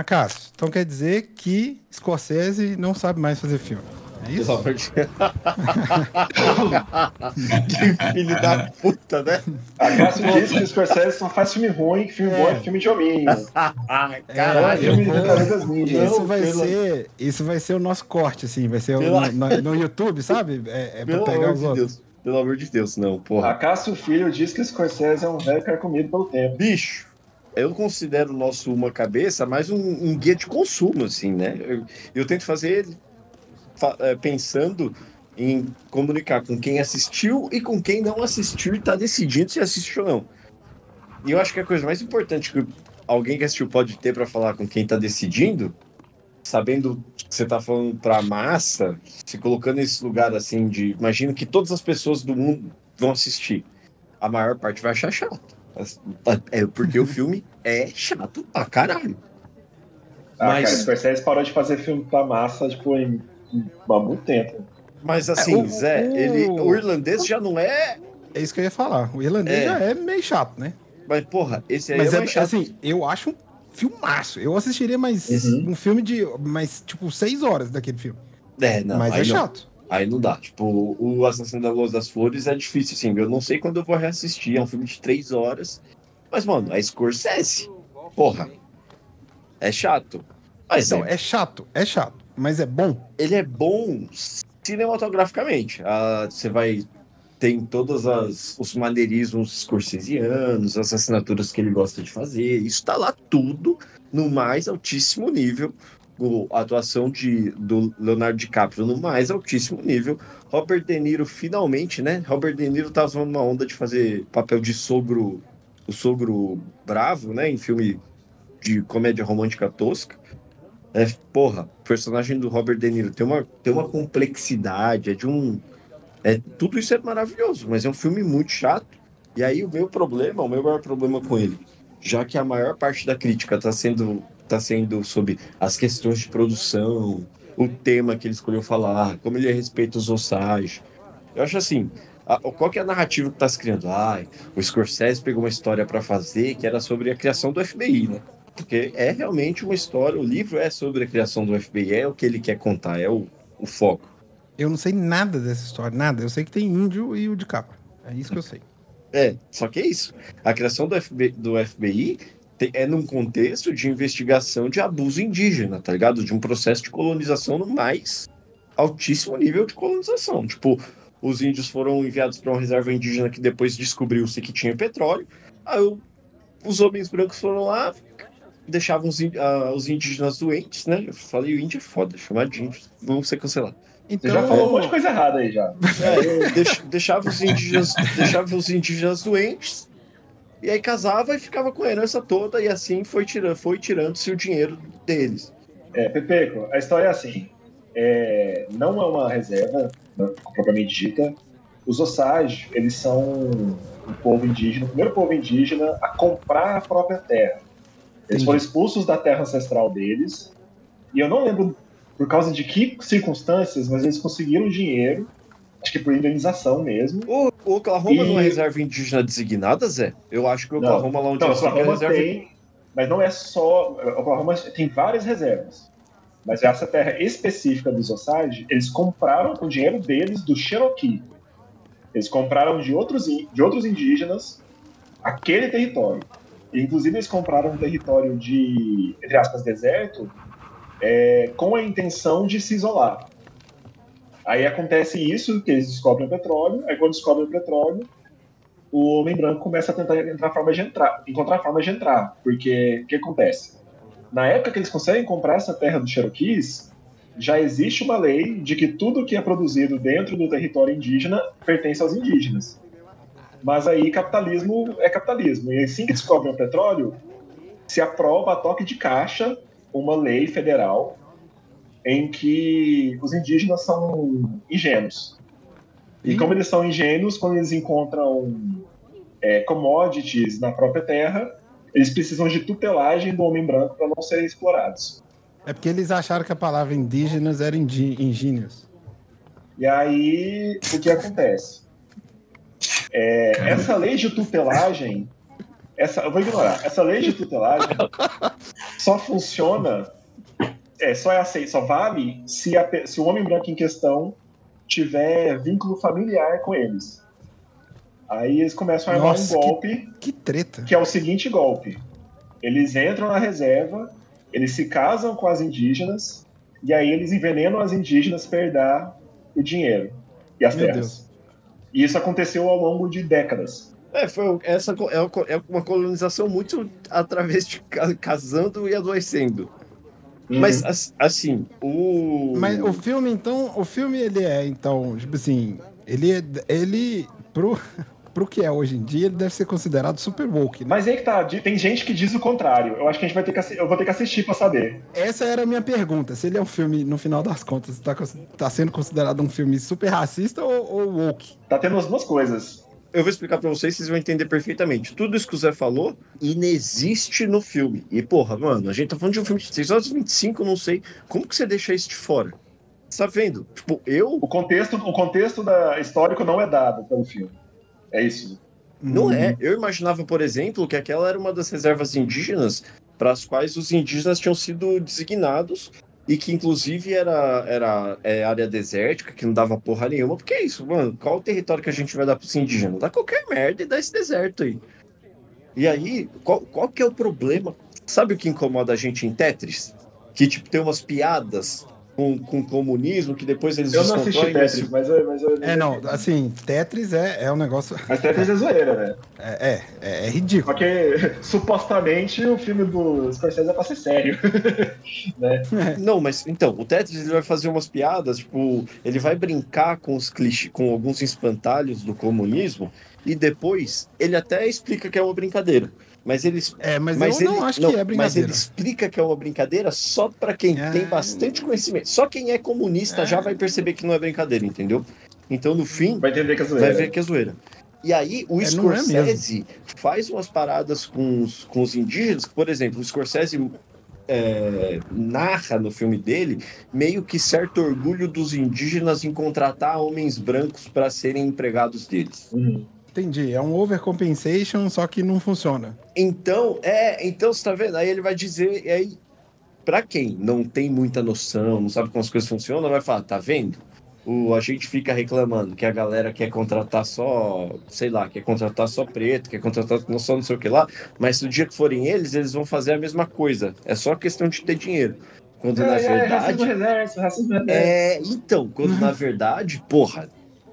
Acaso, então quer dizer que Scorsese não sabe mais fazer filme. É isso? Pelo amor de Que filho da puta, né? A Cássio disse que Scorsese só faz filme ruim, que filme bom é filme de hominho. Caralho, É, filme de porra. Tartarugas Ninja. Isso vai pelo- ser, isso vai ser o nosso corte, assim, vai ser Pela- no, no- no YouTube, sabe? É, é pra Pelo pegar amor os de outros. Deus. Pelo amor de Deus, não, A porra. Cássio Filho diz que Scorsese é um velho carcomido pelo tempo. Bicho, eu considero o nosso Uma Cabeça mais um, um guia de consumo, assim, né? Eu, eu tento fazer ele fa- é, pensando em comunicar com quem assistiu e com quem não assistiu e tá decidindo se assistiu ou não. E eu acho que a coisa mais importante que alguém que assistiu pode ter para falar com quem tá decidindo, sabendo que você tá falando pra massa, se colocando nesse lugar assim de. Imagino que todas as pessoas do mundo vão assistir. A maior parte vai achar chato. É porque o filme é chato pra caralho. Ah, Mas- cara, o Scorsese parou de fazer filme pra massa, tipo, em, em há muito tempo. Mas assim, o- Zé, o- ele, o irlandês já não é. É isso que eu ia falar. O irlandês É. já é meio chato, né? Mas, porra, esse aí Mas é, é, mais chato. assim, eu acho um filmaço. Eu assistiria mais Uhum. um filme de mais, tipo, seis horas daquele filme. É, não, Mas é não. chato. Aí não dá. Tipo, o Assassino da Luz das Flores é difícil, assim. Eu não sei quando eu vou reassistir. É um filme de três horas. Mas, mano, é Scorsese. Porra. É chato. Mas Então, é, é chato, é chato, mas é bom. ele é bom cinematograficamente. Ah, você vai. Tem todos as, os maneirismos scorsesianos, as assinaturas que ele gosta de fazer. Isso tá lá tudo no mais altíssimo nível. A atuação de, do Leonardo DiCaprio no mais altíssimo nível. Robert De Niro, finalmente, né? Robert De Niro tava usando uma onda de fazer papel de sogro, o sogro bravo, né? Em filme de comédia romântica tosca. É, porra, o personagem do Robert De Niro tem uma, tem uma complexidade, é de um. É, tudo isso é maravilhoso, mas é um filme muito chato. E aí o meu problema, o meu maior problema com ele, já que a maior parte da crítica está sendo, tá sendo sobre as questões de produção, o tema que ele escolheu falar, como ele respeita os Osage. Eu acho assim, a- qual que é a narrativa que está se criando? Ai, o Scorsese pegou uma história para fazer que era sobre a criação do FBI, né? Porque é realmente uma história, o livro é sobre a criação do FBI, é o que ele quer contar, é o, o foco. Eu não sei nada dessa história, nada. Eu sei que tem índio e o DiCaprio. É isso que eu sei. É, só que é isso. A criação do FBI, do FBI é num contexto de investigação de abuso indígena, tá ligado? De um processo de colonização no mais altíssimo nível de colonização. Tipo, os índios foram enviados para uma reserva indígena que depois descobriu-se que tinha petróleo. Aí os homens brancos foram lá, deixavam os, ah, os indígenas doentes, né? Eu falei, o índio é foda, chamar de índio, vamos ser cancelados. Você Então, já falou um monte de coisa errada aí já. É, deix- deixava, os indígenas, deixava os indígenas doentes, e aí casava e ficava com a herança toda, e assim foi, tira, foi tirando-se o dinheiro deles. É, Pepeco, a história é assim. é, não é uma reserva, né, propriamente dita. Os Osage, eles são um povo indígena, o primeiro povo indígena a comprar a própria terra. Eles Entendi. foram expulsos da terra ancestral deles. E eu não lembro por causa de que circunstâncias, mas eles conseguiram dinheiro, acho que por indenização mesmo. O, o Oklahoma E- não é reserva indígena designada, Zé? Eu acho que o Não. Oklahoma, lá onde eles ficam, é Oklahoma reserva. tem, mas não é só. Oklahoma tem várias reservas. Mas essa terra específica dos Osage, eles compraram com o dinheiro deles do Cherokee. Eles compraram de outros, de outros indígenas aquele território. E, inclusive, eles compraram um território de, entre aspas, deserto, é, com a intenção de se isolar. Aí acontece isso, que eles descobrem o petróleo, aí quando descobrem o petróleo, o homem branco começa a tentar entrar forma de entrar, encontrar forma de entrar. Porque o que acontece? Na época que eles conseguem comprar essa terra dos Cherokees, já existe uma lei de que tudo que é produzido dentro do território indígena pertence aos indígenas. Mas aí capitalismo é capitalismo. E assim que descobrem o petróleo, se aprova a toque de caixa uma lei federal em que os indígenas são ingênuos. E como eles são ingênuos, quando eles encontram é, commodities na própria terra, eles precisam de tutelagem do homem branco para não serem explorados. é porque eles acharam que a palavra indígenas era indi ingênios. E aí, o que acontece? É, essa lei de tutelagem essa, eu vou ignorar. Essa lei de tutelagem só funciona, é, só é aceito, só vale se, a, se o homem branco em questão tiver vínculo familiar com eles. Aí eles começam a armar Nossa, um golpe, Que treta. que é o seguinte golpe. Eles entram na reserva, eles se casam com as indígenas, e aí eles envenenam as indígenas para herdar o dinheiro e as Meu terras. Deus. E isso aconteceu ao longo de décadas. É, foi essa é uma é uma colonização muito através de ca- casando e adoecendo. Mas as- assim, o Mas o filme, então, o filme ele é, então, tipo assim, ele é, ele pro, pro que é hoje em dia, ele deve ser considerado super woke, né? Mas aí que tá, tem gente que diz o contrário. Eu acho que a gente vai ter que eu vou ter que assistir pra saber. Essa era a minha pergunta, se ele é um filme, no final das contas, tá, tá sendo considerado um filme super racista ou, ou woke? Tá tendo as duas coisas. Eu vou explicar pra vocês, vocês vão entender perfeitamente. Tudo isso que o Zé falou inexiste no filme. E porra, mano, a gente tá falando de um filme de 6 horas e 25, não sei. Como que você deixa isso de fora? Você tá vendo? Tipo, eu O contexto, o contexto da histórico não é dado pelo filme. É isso. Não Hum, é. Eu imaginava, por exemplo, que aquela era uma das reservas indígenas para as quais os indígenas tinham sido designados e que, inclusive, era, era é, área desértica, que não dava porra nenhuma. Porque é isso, mano. Qual o território que a gente vai dar para os indígenas? Dá qualquer merda e dá esse deserto aí. E aí, qual, qual que é o problema? Sabe o que incomoda a gente em Tetris? Que, tipo, tem umas piadas com, com comunismo que depois eles Eu não assisti Tetris, mas, eu- mas eu- É, não, assim, Tetris é, é um negócio. Mas Tetris é zoeira, né? É, é, é ridículo. Porque supostamente o filme do Scorsese é pra ser sério. né? Não, mas então, o Tetris ele vai fazer umas piadas, tipo, ele vai brincar com os clichês, com alguns espantalhos do comunismo, e depois ele até explica que é uma brincadeira. Mas ele, É, mas, mas eu ele não acho não, que é Mas ele brincadeira. explica que é uma brincadeira só pra quem É. tem bastante conhecimento. Só quem é comunista É. já vai perceber que não é brincadeira, entendeu? Então, no fim, Vai entender que é zoeira. vai ver que é zoeira. E aí, o É, é Scorsese faz umas paradas com os, com os indígenas, por exemplo, o Scorsese é, narra no filme dele meio que certo orgulho dos indígenas em contratar homens brancos para serem empregados deles. Uhum. Entendi. É um overcompensation, só que não funciona. Então, é, então você tá vendo? Aí ele vai dizer, e aí, pra quem não tem muita noção, não sabe como as coisas funcionam, vai falar, tá vendo? O, a gente fica reclamando que a galera quer contratar só, sei lá, quer contratar só preto, quer contratar só não sei o que lá, mas no dia que forem eles, eles vão fazer a mesma coisa. É só questão de ter dinheiro. Quando na É, é, verdade. racismo reverso, racismo reverso. É, então, quando na verdade, porra,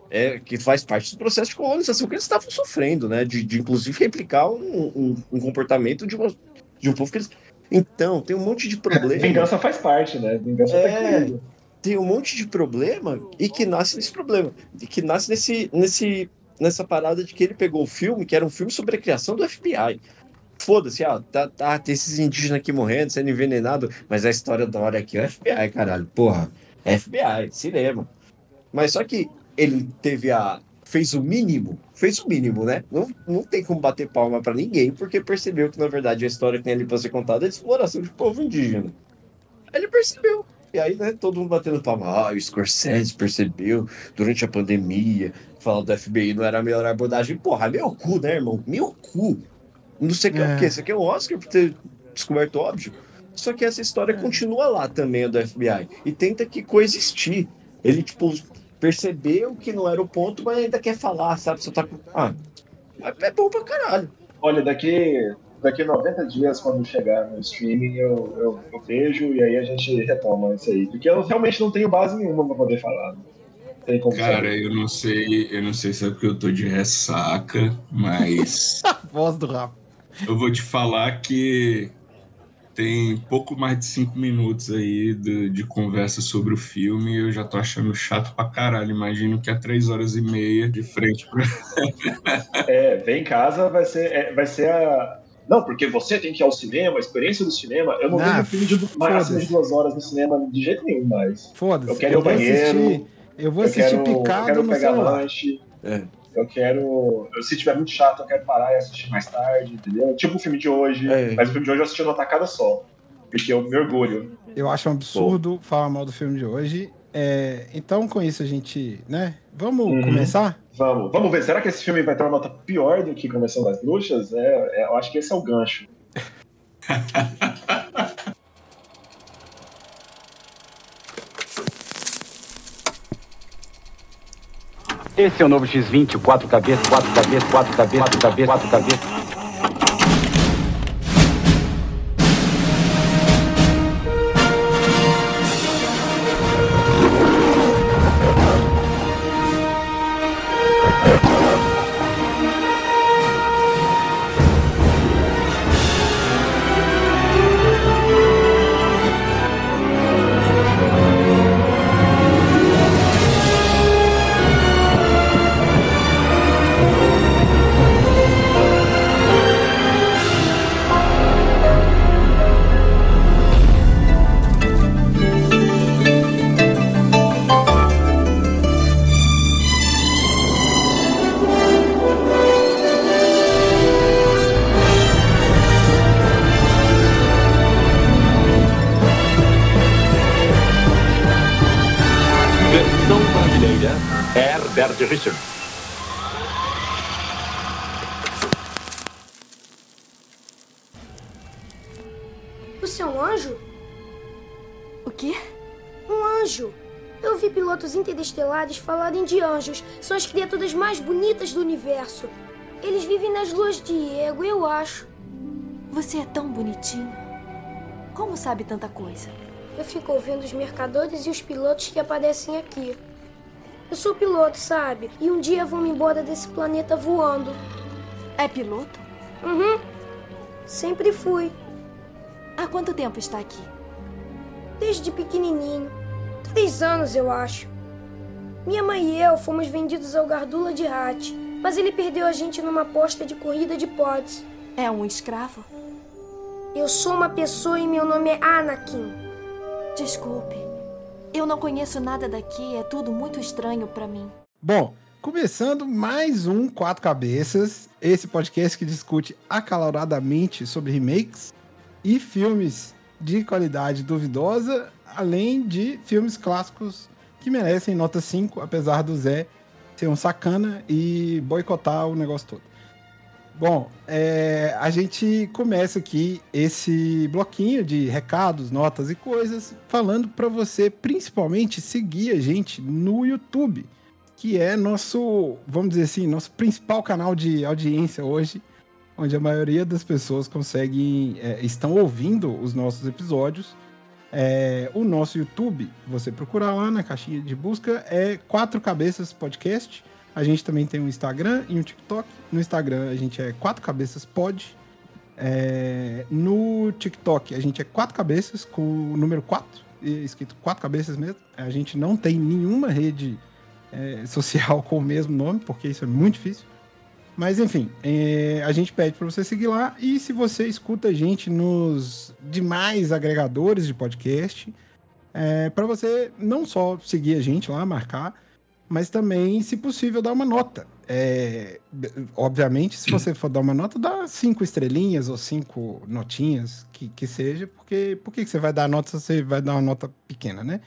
é que faz parte do processo de colonização que eles estavam sofrendo, né? De, de inclusive replicar um, um, um comportamento de, uma, de um povo que eles. Então, tem um monte de problema. Vingança faz parte, né? Vingança É. tá tem um monte de problema e que nasce nesse problema. E que nasce nesse, nesse, nessa parada de que ele pegou o filme, que era um filme sobre a criação do FBI. Foda-se, ah, tá, tá, tem esses indígenas aqui morrendo, sendo envenenados, mas a história da hora aqui é o FBI, caralho. Porra, é FBI, cinema. Mas só que ele teve a. fez o mínimo, fez o mínimo, né? Não, não tem como bater palma pra ninguém, porque percebeu que, na verdade, a história que tem ali pra ser contada é de exploração de povo indígena. Aí ele percebeu. E aí, né, todo mundo batendo palma. Ah, o Scorsese percebeu durante a pandemia, falar do FBI não era a melhor abordagem. Porra, meu cu, né, irmão? Meu cu. Não sei o que é É. o quê? Isso aqui é um Oscar por ter descoberto óbvio. Só que essa história continua lá também, a do FBI. E tenta que coexistir. Ele, tipo, percebeu que não era o ponto, mas ainda quer falar, sabe? Você tá com. Ah, é bom pra caralho. Olha, daqui, daqui 90 dias, quando chegar no streaming, eu, eu, eu vejo e aí a gente retoma isso aí. Porque eu realmente não tenho base nenhuma pra poder falar. Tem como Cara, saber. eu não sei, eu não sei se é porque eu tô de ressaca, mas Voz do Rafa. eu vou te falar que tem pouco mais de cinco minutos aí de, de conversa sobre o filme e eu já tô achando chato pra caralho. Imagino que é três horas e meia de frente pra. É, vem em casa vai ser, é, vai ser a. Não, porque você tem que ir ao cinema, a experiência do cinema. Eu não Ah, vejo filme de mais de duas horas no cinema de jeito nenhum mais. Foda-se. Eu quero ir ao banheiro, assistir. Eu vou eu assistir quero, eu picado quero no pegar celular. lanche. É. Eu quero. Se tiver muito chato, eu quero parar e assistir mais tarde, entendeu? Tipo o filme de hoje. É. Mas o filme de hoje eu assisti numa tacada só. Porque eu me orgulho. Eu acho um absurdo falar mal do filme de hoje. é, então com isso a gente, né? Vamos Uhum. começar? Vamos, vamos ver. Será que esse filme vai ter uma nota pior do que Convenção das Bruxas? É, é, eu acho que esse é o gancho. Esse é o novo X20, 4 cabeças, 4 cabeças, 4 cabeças, 4 cabeças, 4 cabeças. Sabe tanta coisa? Eu fico ouvindo os mercadores e os pilotos que aparecem aqui. Eu sou piloto, sabe? E um dia vou me embora desse planeta voando. É piloto? Uhum. Sempre fui. Há quanto tempo está aqui? Desde pequenininho. Três anos, eu acho. Minha mãe e eu fomos vendidos ao Gardula de Hat, mas ele perdeu a gente numa aposta de corrida de pods. É um escravo? Eu sou uma pessoa e meu nome é Anakin. Desculpe. Eu não conheço nada daqui, é tudo muito estranho para mim. Bom, começando mais um Quatro Cabeças, esse podcast que discute acaloradamente sobre remakes e filmes de qualidade duvidosa, além de filmes clássicos que merecem nota 5, apesar do Zé ser um sacana e boicotar o negócio todo. Bom, é, a gente começa aqui esse bloquinho de recados, notas e coisas, falando para você principalmente seguir a gente no YouTube, que é nosso, vamos dizer assim, nosso principal canal de audiência hoje, onde a maioria das pessoas conseguem, é, estão ouvindo os nossos episódios. É, o nosso YouTube, você procurar lá na caixinha de busca, é Quatro Cabeças Podcast. A gente também tem um Instagram e um TikTok. No Instagram a gente é Quatro Cabeças Pod. É, no TikTok a gente é Quatro Cabeças com o número 4, escrito Quatro Cabeças mesmo. A gente não tem nenhuma rede é, social com o mesmo nome, porque isso é muito difícil. Mas enfim, é, a gente pede para você seguir lá. E se você escuta a gente nos demais agregadores de podcast, é, para você não só seguir a gente lá, marcar, mas também, se possível, dar uma nota. É, obviamente, se você for dar uma nota, dá cinco estrelinhas ou cinco notinhas, que, que seja, porque por que você vai dar nota se você vai dar uma nota pequena, né?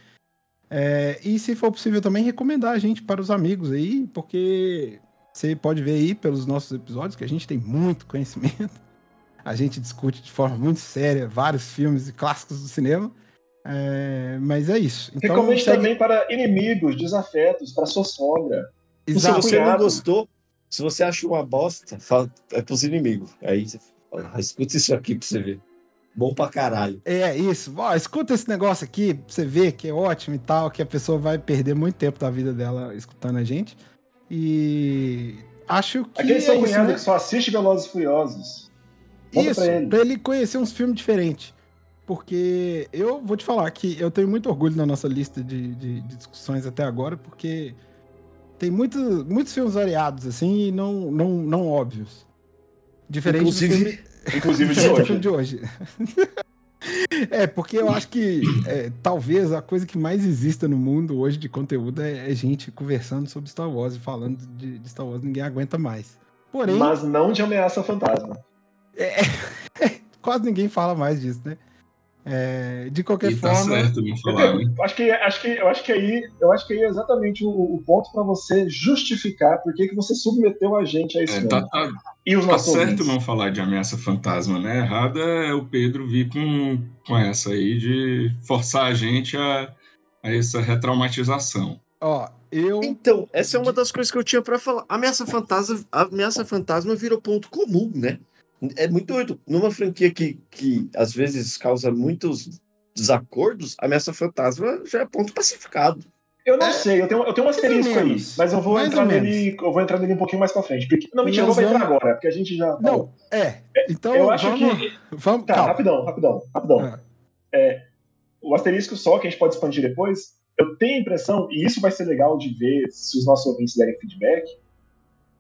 É, e se for possível também recomendar a gente para os amigos aí, porque você pode ver aí pelos nossos episódios que a gente tem muito conhecimento. A gente discute de forma muito séria vários filmes e clássicos do cinema. É, mas é isso. Então, Recomende segue- também para inimigos, desafetos, para sua sogra. Se você não gostou, se você acha uma bosta, fala, é pros inimigos. Aí você fala, "Ah, escuta isso aqui pra você ver. Bom pra caralho. É isso. Ó, escuta esse negócio aqui pra você ver que é ótimo e tal, que a pessoa vai perder muito tempo da vida dela escutando a gente. E acho que Aquele é seu cunhado né? que só assiste Velozes e Furiosos. Conta Isso, pra ele. pra ele conhecer uns filmes diferentes. Porque eu vou te falar que eu tenho muito orgulho na nossa lista de, de- de discussões até agora, porque tem muito, muitos filmes variados, assim, e não, não, não óbvios. Diferente Inclusive- do filme, Inclusive de hoje. de hoje. é, porque eu acho que é, talvez a coisa que mais exista no mundo hoje de conteúdo é, é gente conversando sobre Star Wars e falando de, de Star Wars, ninguém aguenta mais. Porém, Mas não de ameaça fantasma. quase ninguém fala mais disso, né? É, de qualquer E tá forma. certo não falar? Eu acho que, acho que, eu acho que aí, eu acho que aí é exatamente o, o ponto para você justificar por que que você submeteu a gente a esse É, tá, tá, E os tá nossos certo não falar de ameaça fantasma, né? Errada é o Pedro vir com, com essa aí de forçar a gente a, a essa retraumatização. Ó, eu. Então, essa é uma das coisas que eu tinha pra falar. Ameaça fantasma, ameaça fantasma virou ponto comum, né? É muito doido. Numa franquia que, que às vezes causa muitos desacordos, a ameaça fantasma já é ponto pacificado. Eu não É, sei, eu tenho, eu tenho um asterisco aí, mas eu vou mais entrar nele, eu vou entrar nele um pouquinho mais pra frente. Porque, não, mentira, Nós eu não vou entrar vamos- agora, porque a gente já. Não, é. Então, eu acho vamos. que. vamos Tá, calma. rapidão, rapidão, rapidão. Ah. É, o asterisco só, que a gente pode expandir depois, eu tenho a impressão, e isso vai ser legal de ver se os nossos ouvintes derem feedback,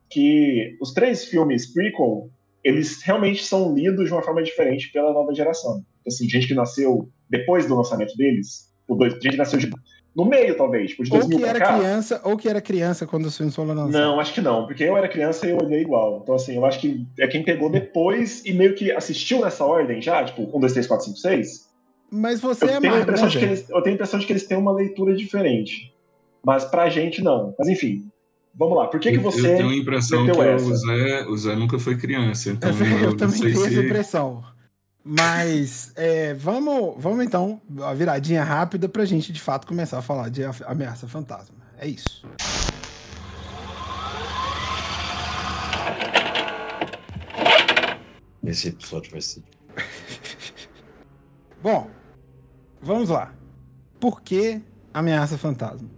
que os três filmes prequel, eles realmente são lidos de uma forma diferente pela nova geração. Assim, gente que nasceu depois do lançamento deles, o dois, gente que nasceu de- no meio, talvez, tipo, de Ou 2000 que pra era cá. criança, ou que era criança quando os filmes foram lançados. Não, acho que não, porque eu era criança e eu olhei igual. Então, assim, eu acho que é quem pegou depois e meio que assistiu nessa ordem já, tipo, 1, 2, 3, 4, 5, 6. Mas você é Eu tenho, a mais. impressão de que eles, eu tenho a impressão de que eles têm uma leitura diferente. Mas pra gente, não. Mas enfim, vamos lá. Por que, que Eu- você. Eu tenho a impressão que meteu o essa? Zé, o Zé nunca foi criança, então eu, eu, não também sei tenho essa se... impressão. Mas é, vamos, vamos então, a viradinha rápida pra gente de fato começar a falar de ameaça fantasma. É isso. Esse episódio vai ser. Bom, vamos lá. Por que ameaça fantasma?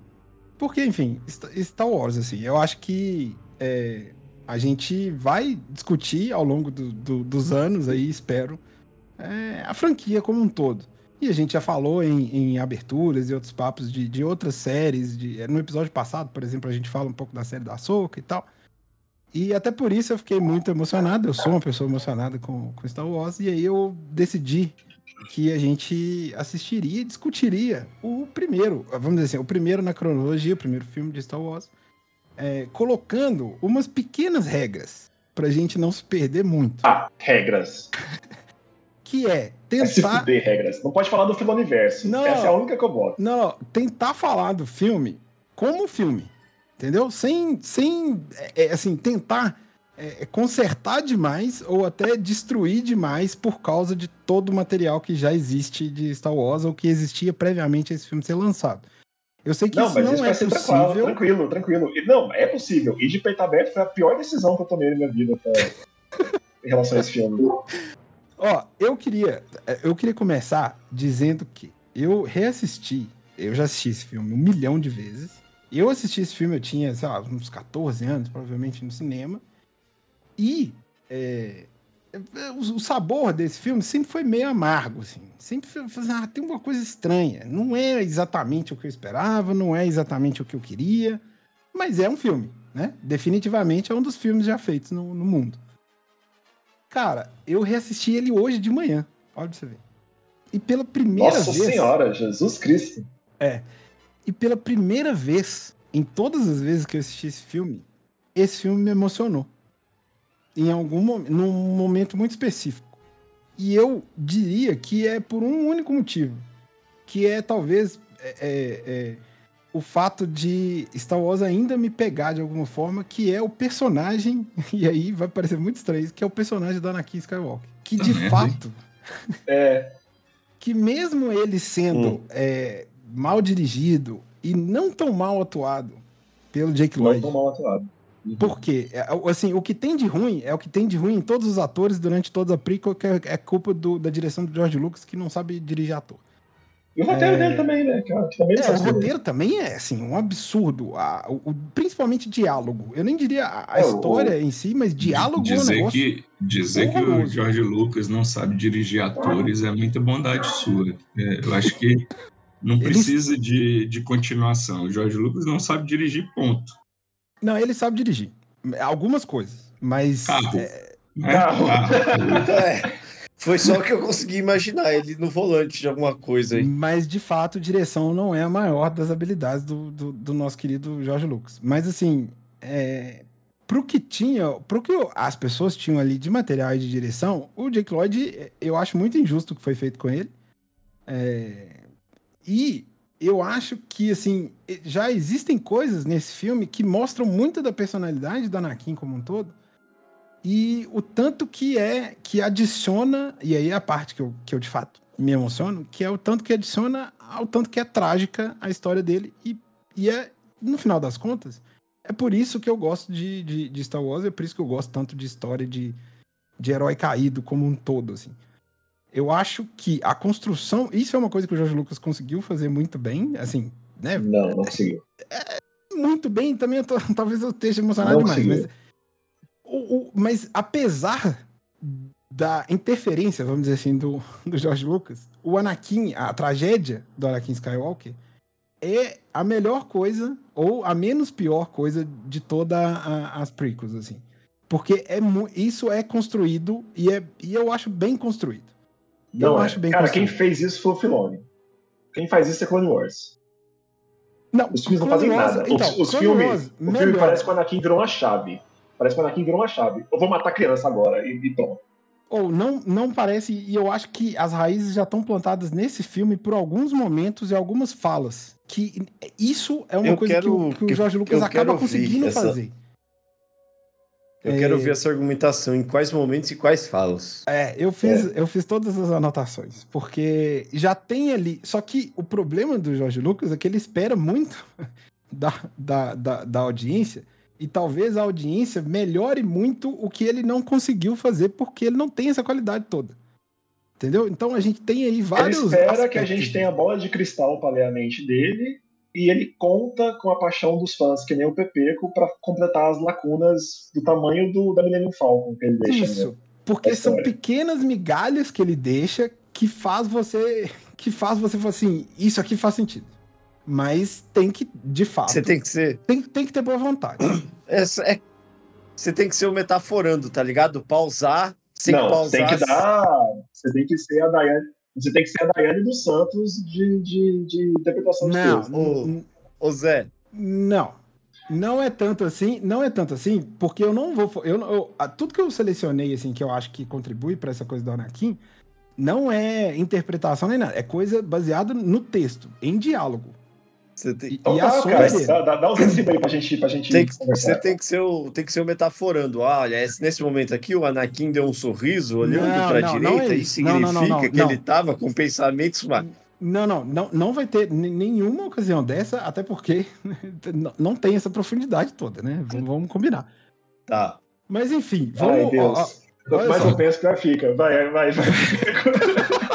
Porque, enfim, Sta- Star Wars, assim, eu acho que é, a gente vai discutir ao longo do- do- dos anos aí, espero, é, a franquia como um todo. E a gente já falou em, em aberturas e outros papos de, de outras séries. De, no episódio passado, por exemplo, a gente fala um pouco da série da Soca e tal. E até por isso eu fiquei muito emocionado. Eu sou uma pessoa emocionada com, com Star Wars. E aí eu decidi que a gente assistiria e discutiria o primeiro, vamos dizer assim, o primeiro na cronologia, o primeiro filme de Star Wars, é, colocando umas pequenas regras pra gente não se perder muito. Ah, regras. Que é É se tentar. fuder, regras. Não pode falar do Filoniverso. Não. Essa é a única que eu boto. Não, tentar falar do filme como filme. Entendeu? Sem, sem é, é, assim, tentar é, é, consertar demais ou até destruir demais por causa de todo o material que já existe de Star Wars ou que existia previamente a esse filme ser lançado. Eu sei que Não, isso mas não isso é vai ser possível. tranquilo, tranquilo, tranquilo. Não, é possível. E de peito aberto foi a pior decisão que eu tomei na minha vida tá? em relação a esse filme. Ó, eu queria, eu queria começar dizendo que eu reassisti, eu já assisti esse filme um milhão de vezes. Eu assisti esse filme, eu tinha, sei lá, uns 14 anos, provavelmente, no cinema. E é, o, o sabor desse filme sempre foi meio amargo, assim. Sempre foi, assim, ah, tem uma coisa estranha. Não é exatamente o que eu esperava, não é exatamente o que eu queria, mas é um filme, né? Definitivamente é um dos filmes já feitos no, no mundo. Cara, eu reassisti ele hoje de manhã. Olha pra você ver. E pela primeira Nossa vez. Senhora, Jesus Cristo. E pela primeira vez, em todas as vezes que eu assisti esse filme, esse filme me emocionou. Em algum momento, num momento muito específico. E eu diria que é por um único motivo. Que é talvez é, é, é, o fato de Star Wars ainda me pegar de alguma forma, que é o personagem, e aí vai parecer muito estranho, que é o personagem da Anakin Skywalker. Que de merda, fato É, que mesmo ele sendo Hum. é, mal dirigido e não tão mal atuado pelo Jake não Lloyd, tão mal atuado. Por quê? É, assim, o que tem de ruim é o que tem de ruim em todos os atores durante toda a prequel, que é, é culpa do- da direção do George Lucas, que não sabe dirigir ator. E o roteiro É. dele também, né? Que, que também É, o roteiro também é, assim, um absurdo. A- o- o- principalmente diálogo. Eu nem diria a, a É, o- história em si, mas diálogo é um dizer que Dizer que o. George Lucas não sabe dirigir atores é muita bondade sua. É, eu acho que não Ele- precisa de, de continuação. O George Lucas não sabe dirigir, ponto. Não, ele sabe dirigir. Algumas coisas, mas... Carro. é, Né? Não. Carro. É, foi só o que eu consegui imaginar ele no volante de alguma coisa aí. Mas, de fato, direção não é a maior das habilidades do, do, do nosso querido Jorge Lucas. Mas, assim, é, pro que tinha, pro que as pessoas tinham ali de material e de direção, o Jake Lloyd, eu acho muito injusto o que foi feito com ele. É, E eu acho que, assim, já existem coisas nesse filme que mostram muito da personalidade do Anakin como um todo. E o tanto que é, que adiciona, e aí é a parte que eu, que eu de fato me emociono, que é o tanto que adiciona ao tanto que é trágica a história dele. E, e é, no final das contas, é por isso que eu gosto de, de, de Star Wars, é por isso que eu gosto tanto de história de, de herói caído como um todo, assim. Eu acho que a construção, isso é uma coisa que o Jorge Lucas conseguiu fazer muito bem, assim, né? Não, não conseguiu. Muito bem, também eu tô- talvez eu esteja emocionado Não demais, mas, o- o- mas apesar da interferência, vamos dizer assim, do, do George Lucas, o Anakin, a tragédia do Anakin Skywalker é a melhor coisa, ou a menos pior coisa de todas as prequels, assim. Porque é isso é construído e, é, e eu acho bem construído. Não eu é. acho bem Cara, quem fez isso foi o Filoni. Quem faz isso é Clone Wars. Não, Os filmes não fazem Wars- nada. então, os os filmes, Wars, o filme melhor. parece que o Anakin virou uma chave. Parece que o Anakin virou uma chave. Eu vou matar criança agora e, e pronto. Ou não, não parece, e eu acho que as raízes já estão plantadas nesse filme por alguns momentos e algumas falas. Que isso é uma Eu coisa que, quero- o, que o que- Jorge Lucas acaba conseguindo essa- fazer. Eu É. quero ouvir essa argumentação, em quais momentos e quais falas. É, eu fiz, eu fiz todas as anotações, porque já tem ali. Só que o problema do Jorge Lucas é que ele espera muito da, da, da, da audiência, e talvez a audiência melhore muito o que ele não conseguiu fazer, porque ele não tem essa qualidade toda. Entendeu? Então a gente tem aí Ele vários. espera que a aspectos gente tenha a bola de cristal para ler a mente dele e ele conta com a paixão dos fãs, que nem o Pepeco, para completar as lacunas do tamanho do, da Millennium Falcon que ele deixa. né? Isso, porque da são pequenas migalhas que ele deixa que faz você que faz você falar assim, isso aqui faz sentido. Mas tem que, de fato, Você tem que ser. tem, tem que ter boa vontade. Essa é, você tem que ser o metaforando, tá ligado? Pausar. Sem Não, pausar. tem que dar. Você tem que ser a Daiane. Você tem que ser a Daiane dos Santos de, de, de interpretação de Não, n- Ô Zé, não. Não é tanto assim, não é tanto assim, porque eu não vou. Eu, não- eu- a- tudo que eu selecionei, assim, que eu acho que contribui pra essa coisa do Anakin, não é interpretação nem nada. É coisa baseada no texto, em diálogo. Você tem, E, Então e tá, cara, dá, dá, uns recibos aí pra gente, pra gente tem que- você tem que ser o, tem que ser o metaforando. Olha, esse- nesse momento aqui, o Anakin deu um sorriso olhando Não, pra não, não direita. é isso isso. Não, significa não, não, não, que não. ele tava com pensamentos. ma- Não, não, não, não vai ter nenhuma ocasião dessa, até porque não- tem essa profundidade toda, né? Vamos, vamos combinar. Tá. Mas enfim, Ai, vamos. Deus. ó, ó, Quanto mais só. eu penso, pior fica. Vai, vai, vai.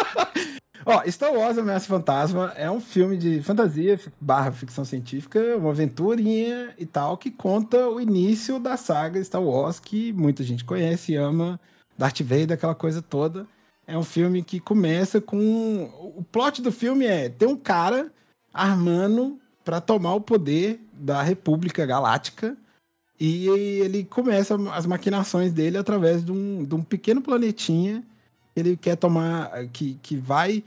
Ó, Star Wars Ameaça Fantasma é um filme de fantasia barra ficção científica, uma aventurinha e tal, que conta o início da saga Star Wars, que muita gente conhece e ama, Darth Vader, aquela coisa toda. É um filme que começa com... O plot do filme é ter um cara armando para tomar o poder da República Galáctica e ele começa as maquinações dele através de um, de um pequeno planetinha ele quer tomar, que, que vai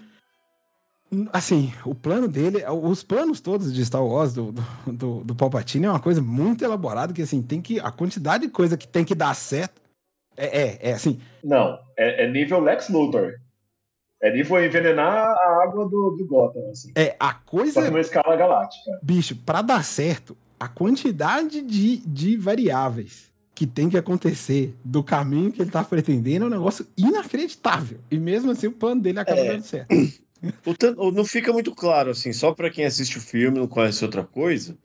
Assim, o plano dele, os planos todos de Star Wars do, do, do, do Palpatine é uma coisa muito elaborada, que assim, tem que. A quantidade de coisa que tem que dar certo. É, é, é assim. Não, é, é nível Lex Luthor. É nível envenenar a água do, do Gotham, assim. É a Só coisa, que numa escala galáctica. bicho, pra dar certo, a quantidade de, de variáveis que tem que acontecer do caminho que ele tá pretendendo é um negócio inacreditável. E mesmo assim, o plano dele acaba É. dando certo. O não fica muito claro, assim, só pra quem assiste o filme e não conhece outra coisa,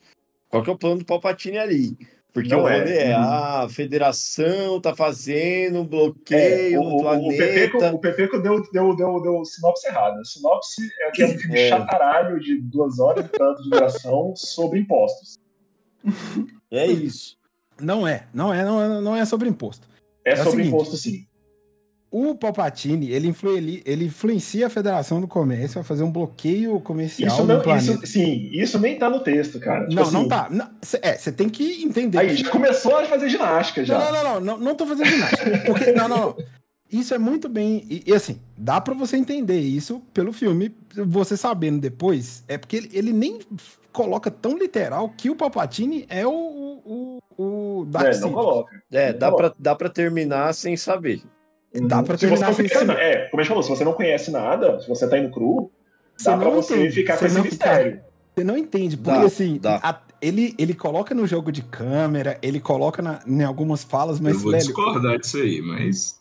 qual que é o plano do Palpatine ali. Porque Não o é. rolê é, ah, a federação tá fazendo um É, bloqueio o, no o, o, Pepeco, planeta. o Pepeco deu, deu, deu, deu sinopse errada. Sinopse é que é um filme É. chataralho de duas horas e tanto de duração sobre impostos. É isso. Não é, não é, não é, não é sobre imposto. É, o sobre seguinte, imposto, sim. O Palpatine, ele, influ- ele, ele influencia a Federação do Comércio a fazer um bloqueio comercial Isso no não, planeta. isso, sim, isso nem tá no texto, cara. Tipo não, não assim, tá. Não, cê- é, você tem que entender. Aí, que- já começou a fazer ginástica já. Não, não, não, não, não, não tô fazendo ginástica. Porque, não, não, não. Isso é muito bem. E, e assim, dá pra você entender isso pelo filme, você sabendo depois. É porque ele, ele nem coloca tão literal que o Palpatine é o, o, o, É, não coloca. É, Não dá coloca. pra, dá pra terminar sem saber. Dá pra se você terminar não sem conhece saber. nada, é, como a gente falou, se você não conhece nada, se você tá indo cru, Você Dá pra não você entende, ficar com você esse não- mistério. Você não entende, porque Dá, assim, dá. a- ele, ele coloca no jogo de câmera, ele coloca na, em algumas falas, mas eu vou velho, discordar disso aí, mas.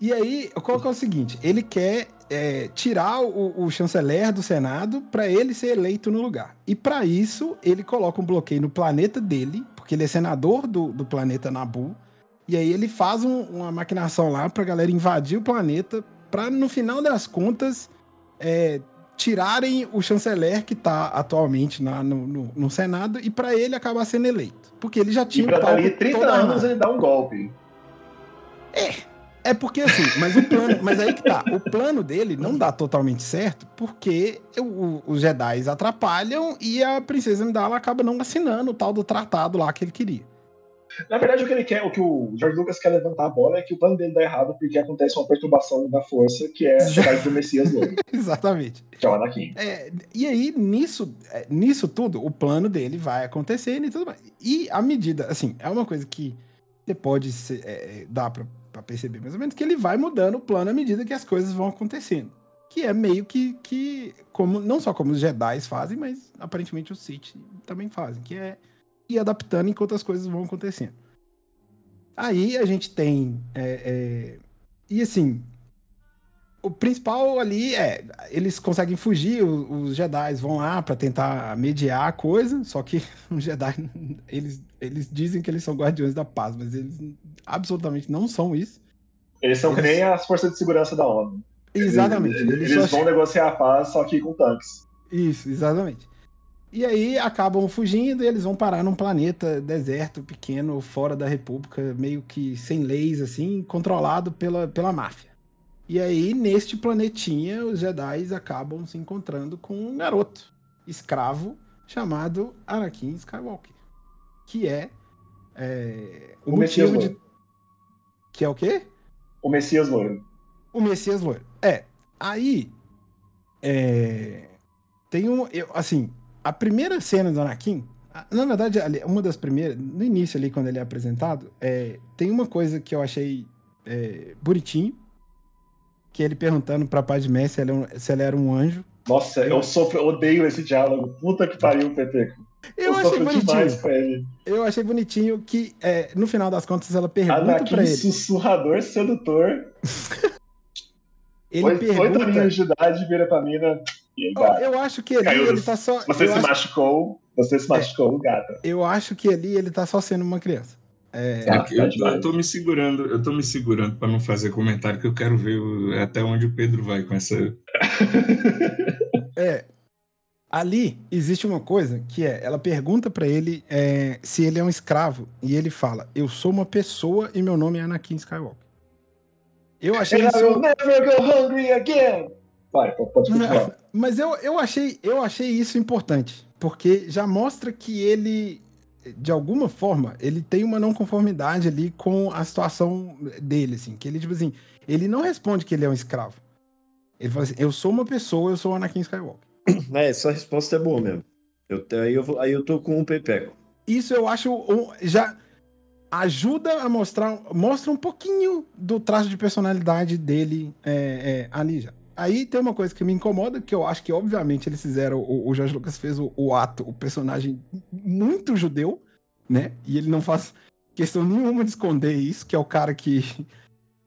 E aí, qual que é o seguinte? Ele quer é, tirar o, o chanceler do Senado para ele ser eleito no lugar. E para isso, ele coloca um bloqueio no planeta dele, porque ele é senador do, do planeta Nabu. E aí ele faz um- uma maquinação lá pra galera invadir o planeta, pra no final das contas é, tirarem o chanceler que tá atualmente na- no, no- no Senado e pra ele acabar sendo eleito. Porque ele já E tinha pra o palco dali 30 todo anos ele dá um golpe. É porque assim, mas o plano, mas aí que tá, o plano dele não dá totalmente certo, porque o- os Jedi atrapalham e a princesa Amidala acaba não assinando o tal do tratado lá que ele queria. Na verdade, o que ele quer, o que o George Lucas quer levantar a bola é que o plano dele dá errado porque acontece uma perturbação da força que é a chegada do Messias loiro, Exatamente. que é o Anakin. É, e aí, nisso, é, nisso tudo, o plano dele vai acontecendo e tudo mais. E a medida, assim, é uma coisa que você pode se- é, é, dar pra, pra perceber mais ou menos, que ele vai mudando o plano à medida que as coisas vão acontecendo. Que é meio que, que como, não só como os Jedi fazem, mas aparentemente os Sith também fazem, que é ir adaptando enquanto as coisas vão acontecendo. Aí a gente tem. é, é, e assim, o principal ali é, eles conseguem fugir, o- os Jedi vão lá pra tentar mediar a coisa, só que os Jedi, eles, eles dizem que eles são guardiões da paz, mas eles absolutamente não são isso. Eles são que Eles- nem as forças de segurança da ONU. Exatamente. Eles, Eles, eles vão negociar a paz, só que com tanques. Isso, exatamente. E aí acabam fugindo e eles vão parar num planeta deserto, pequeno, fora da República, meio que sem leis, assim, controlado pela, pela máfia. E aí, neste planetinha, os Jedi acabam se encontrando com um garoto escravo chamado Anakin Skywalker. Que é, é, o, O Messias de. loiro. Que é o quê? O Messias loiro. O Messias loiro. É. Aí. É, tem um. Eu, assim, a primeira cena do Anakin. Na verdade, uma das primeiras. No início ali, quando ele é apresentado, é, tem uma coisa que eu achei é, bonitinho. Que é ele perguntando pra Padmé se ela, é um- se ela era um anjo. Nossa, eu sofro, eu odeio esse diálogo. Puta que pariu, Peteco. Eu, achei sofro demais bonitinho. Eu achei bonitinho que, é, no final das contas, ela pergunta Anakin pra ele. sussurrador, sedutor. Ele Oito, oito pergunta. aninhos de idade, vira pra mina. Eu, gata? eu acho que ali Caiu ele tá só. Você se acho- machucou. Você se machucou, gata. Eu acho que ali ele tá só sendo uma criança. É, Ah, É eu, demais. eu tô me segurando, eu tô me segurando pra não fazer comentário, que eu quero ver o- até onde o Pedro vai com essa. é. Ali existe uma coisa que é, ela pergunta pra ele é, se ele é um escravo e ele fala: "Eu sou uma pessoa e meu nome é Anakin Skywalker". Eu achei And I will isso, never go hungry again. Vai, pode continuar. mas eu, eu achei eu achei isso importante porque já mostra que ele de alguma forma ele tem uma não conformidade ali com a situação dele, assim, que ele tipo assim, ele não responde que ele é um escravo. Ele fala assim: "Eu sou uma pessoa, eu sou o Anakin Skywalker". É, essa resposta é boa mesmo. Eu, aí, eu, aí eu tô com um pepeco. isso eu acho um- já ajuda a mostrar mostra um pouquinho do traço de personalidade dele é, é, ali já. Aí tem uma coisa que me incomoda, que eu acho que obviamente eles fizeram, o, o Jorge Lucas fez o, o ato, o personagem muito judeu, né? E ele não faz questão nenhuma de esconder isso, que é o cara que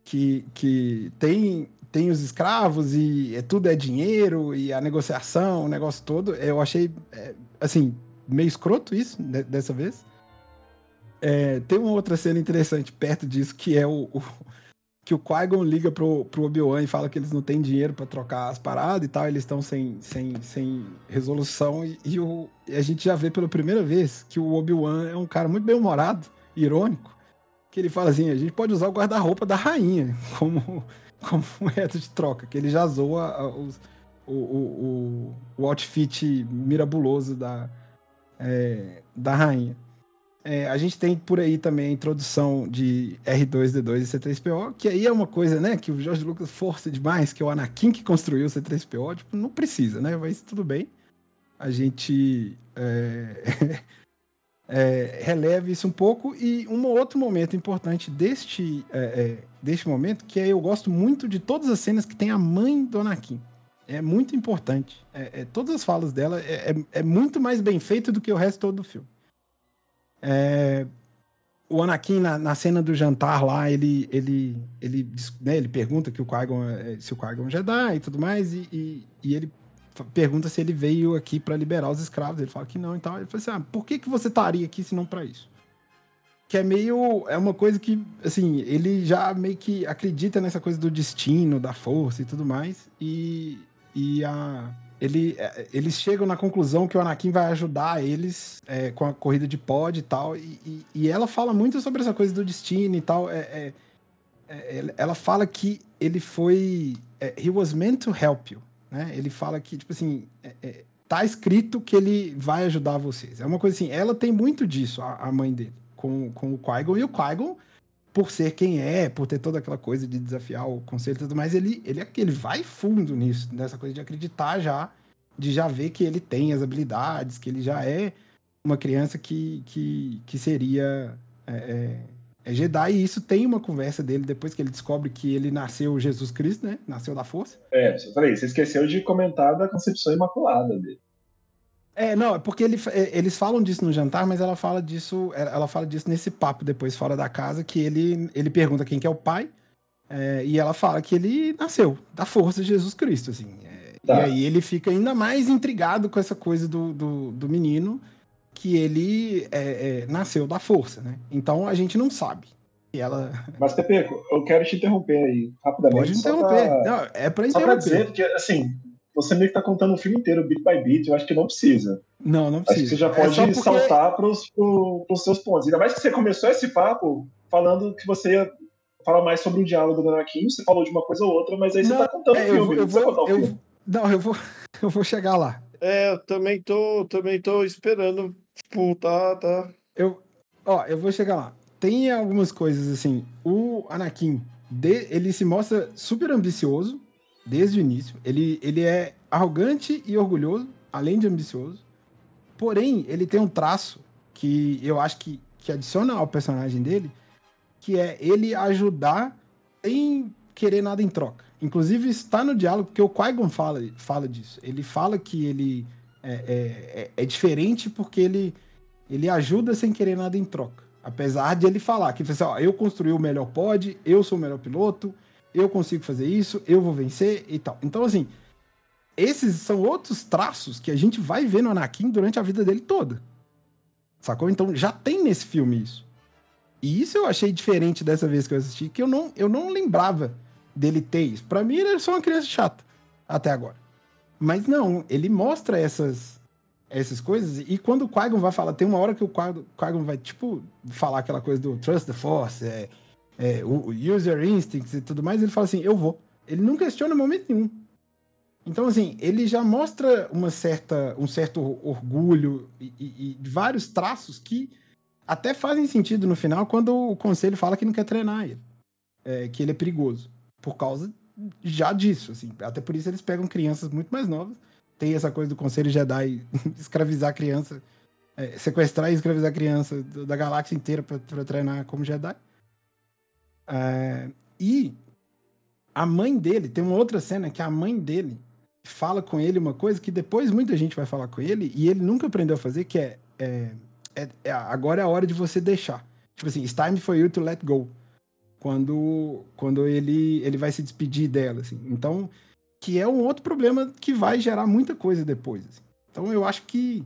que, que tem tem os escravos e é, tudo é dinheiro e a negociação, o negócio todo. Eu achei é, assim meio escroto isso de- dessa vez. É, tem uma outra cena interessante perto disso, que é o, o- que o Qui-Gon liga pro, pro Obi-Wan e fala que eles não têm dinheiro pra trocar as paradas e tal, eles estão sem, sem, sem resolução, e, e o, e a gente já vê pela primeira vez que o Obi-Wan é um cara muito bem-humorado, irônico, que ele fala assim, a gente pode usar o guarda-roupa da rainha como, como moeda de troca, que ele já zoa os- o, o, o, o outfit mirabuloso da, é, da rainha. É, a gente tem por aí também a introdução de R2D2 e C3PO, que aí é uma coisa, né, que o Jorge Lucas força demais, que é o Anakin que construiu o C3PO, tipo, não precisa, né, mas tudo bem. A gente é, é, releva isso um pouco. E um outro momento importante deste, é, é, deste momento, que é eu gosto muito de todas as cenas que tem a mãe do Anakin. É muito importante. É, todas as falas dela é, é muito mais bem feito do que o resto todo do filme. É, o Anakin, na, na, cena do jantar lá, ele, ele, ele, né, ele pergunta que o qui é, se o qui é Jedi e tudo mais, e, e, e ele pergunta se ele veio aqui para liberar os escravos. Ele fala que não e tal. Ele fala assim: ah, por que, que você estaria aqui se não para isso? Que é meio. É uma coisa que, assim, ele já meio que acredita nessa coisa do destino, da força e tudo mais. E, e a ele, é, eles chegam na conclusão que o Anakin vai ajudar eles é, com a corrida de pod e tal. E, e, e, ela fala muito sobre essa coisa do destino e tal. É, é, é ela fala que ele foi. É, he was meant to help you. Né? Ele fala que, tipo assim, tá escrito que ele vai ajudar vocês. É uma coisa assim, ela tem muito disso, a, a mãe dele, com, com o Qui-Gon. E o Qui-Gon por ser quem é, por ter toda aquela coisa de desafiar o conselho e tudo mais, ele, ele, ele vai fundo nisso, nessa coisa de acreditar já, de já ver que ele tem as habilidades, que ele já é uma criança que, que, que seria é, é, é Jedi, e isso tem uma conversa dele depois que ele descobre que ele nasceu Jesus Cristo, né? Nasceu da força. É, falei, você esqueceu de comentar da concepção imaculada dele. É, não, é porque ele, é, eles falam disso no jantar, mas ela fala disso, ela fala disso nesse papo depois fora da casa, que ele, ele pergunta quem que é o pai, é, e ela fala que ele nasceu da força de Jesus Cristo, assim. É, tá. E aí ele fica ainda mais intrigado com essa coisa do, do, do menino, que ele é, é, nasceu da força, né? Então a gente não sabe. E ela... Mas, Tepeco, eu quero te interromper aí, rapidamente. Pode interromper. Pra... Não, é pra interromper. Só pra dizer que, assim, você meio que tá contando o filme inteiro, bit by bit, eu acho que não precisa. Não, não precisa. Acho que você já pode é porque... saltar pros, pro, pros seus pontos. Ainda mais que você começou esse papo falando que você ia falar mais sobre o diálogo do Anakin, você falou de uma coisa ou outra, mas aí não, você tá contando é, o filme. Eu, eu vou, eu, filme. Não, eu vou, eu vou chegar lá. É, eu também tô, também tô esperando. Tipo, tá, tá. Eu, ó, eu vou chegar lá. Tem algumas coisas assim. O Anakin, de, ele se mostra super ambicioso desde o início. Ele, ele é arrogante e orgulhoso, além de ambicioso. Porém, ele tem um traço que eu acho que, que adiciona ao personagem dele, que é ele ajudar sem querer nada em troca. Inclusive, está no diálogo, porque o Qui-Gon fala, fala disso. Ele fala que ele é, é, é, é diferente porque ele, ele ajuda sem querer nada em troca. Apesar de ele falar que assim, ó, eu construí o melhor pod, eu sou o melhor piloto, eu consigo fazer isso, eu vou vencer e tal. Então, assim, esses são outros traços que a gente vai ver no Anakin durante a vida dele toda. Sacou? Então já tem nesse filme isso. E isso eu achei diferente dessa vez que eu assisti, que eu não, eu não lembrava dele ter isso. Pra mim, ele era só uma criança chata, até agora. Mas não, ele mostra essas, essas coisas, e quando o Qui-Gon vai falar, tem uma hora que o Qui-Gon vai, tipo, falar aquela coisa do Trust the Force, é, é, o user instincts e tudo mais, ele fala assim, eu vou. Ele não questiona em momento nenhum. Então, assim, ele já mostra uma certa, um certo orgulho e, e, e, vários traços que até fazem sentido no final quando o conselho fala que não quer treinar ele. É, que ele é perigoso. Por causa já disso, assim. Até por isso eles pegam crianças muito mais novas. Tem essa coisa do conselho Jedi escravizar criança, é, sequestrar e escravizar criança da galáxia inteira para treinar como Jedi. É, e a mãe dele, tem uma outra cena que a mãe dele fala com ele uma coisa que depois muita gente vai falar com ele e ele nunca aprendeu a fazer, que é, é, é, é agora é a hora de você deixar. Tipo assim, it's time for you to let go. Quando, quando ele, ele vai se despedir dela, assim. Então, que é um outro problema que vai gerar muita coisa depois. Assim. Então, eu acho que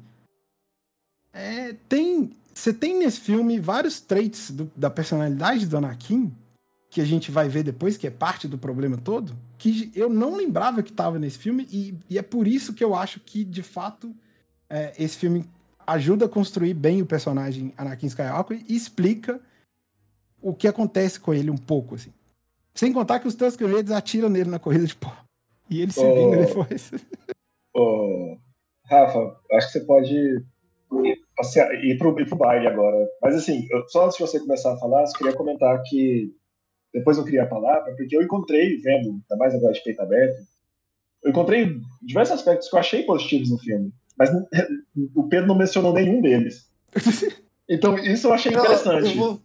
é, tem você tem nesse filme vários traits do, da personalidade do Anakin que a gente vai ver depois, que é parte do problema todo, que eu não lembrava que estava nesse filme, e, e, é por isso que eu acho que, de fato, é, esse filme ajuda a construir bem o personagem Anakin Skywalker e explica o que acontece com ele um pouco, assim. Sem contar que os Tusken Raiders atiram nele na corrida de pó. E ele se oh, vinga depois. Oh, Rafa, acho que você pode ir, passear, ir, pro, ir pro baile agora. Mas assim, eu, só antes de você começar a falar, eu queria comentar que depois eu queria a palavra, porque eu encontrei, vendo, ainda mais agora de peito aberto, eu encontrei diversos aspectos que eu achei positivos no filme, mas o Pedro não mencionou nenhum deles. Então, isso eu achei interessante. Eu vou,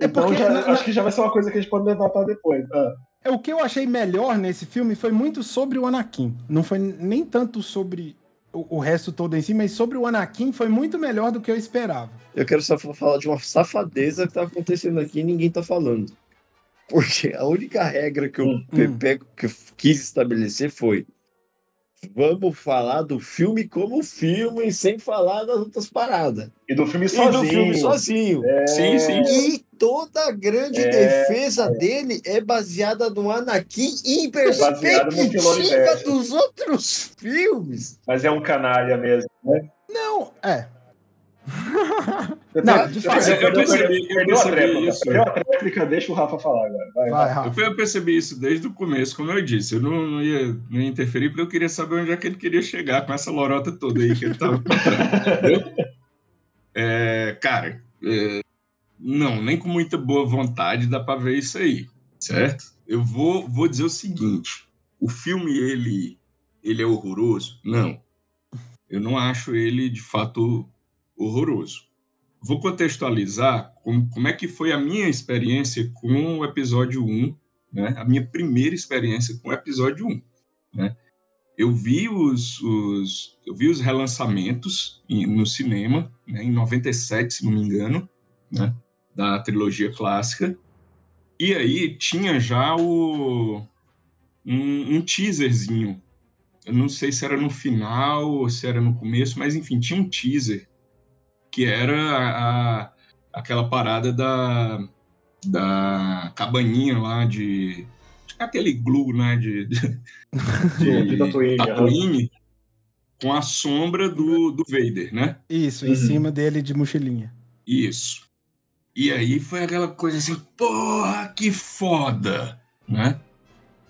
É Então porque já- na- na- acho que já vai ser uma coisa que a gente pode levar pra depois. Ah, É, o que eu achei melhor nesse filme foi muito sobre o Anakin. Não foi nem tanto sobre o, o resto todo em si, mas sobre o Anakin foi muito melhor do que eu esperava. Eu quero só falar de uma safadeza que tá acontecendo aqui e ninguém tá falando. Porque a única regra que eu Hum. pe- Hum. pego- que eu quis estabelecer foi: vamos falar do filme como filme, sem falar das outras paradas. e do filme E sozinho. do filme sozinho. É, Sim, sim. E toda a grande É. defesa dele é baseada no Anakin em perspectiva dos outros filmes. Mas é um canalha mesmo. Né? Não, é. Não, de fato, perdeu- eu percebi- eu percebi isso. Perdeu a tréplica, deixa o Rafa falar agora. Vai, Vai, Rafa. Eu, eu percebi isso desde o começo, como eu disse. Eu não, não ia, não ia interferir porque eu queria saber onde é que ele queria chegar com essa lorota toda aí que ele tava contando. entendeu? É, cara, é, não, nem com muita boa vontade dá pra ver isso aí, certo? Eu vou, vou dizer o seguinte: o filme ele, ele é horroroso? Não. Eu não acho ele de fato horroroso. Vou contextualizar como, como é que foi a minha experiência com o episódio 1, né? a minha primeira experiência com o episódio 1. Né? Eu vi os, os, eu vi os relançamentos em- no cinema, né? em 97, se não me engano, né? da trilogia clássica, e aí tinha já o, um, um teaserzinho. Eu não sei se era no final ou se era no começo, mas enfim, tinha um teaser que era a, a- aquela parada da, da cabaninha lá de. aquele glue, né? De, de, De aham. Tatooine, com a sombra do, do Vader, né? Isso, em Uhum. cima dele de mochilinha. Isso. E aí foi aquela coisa assim, porra, que foda, né?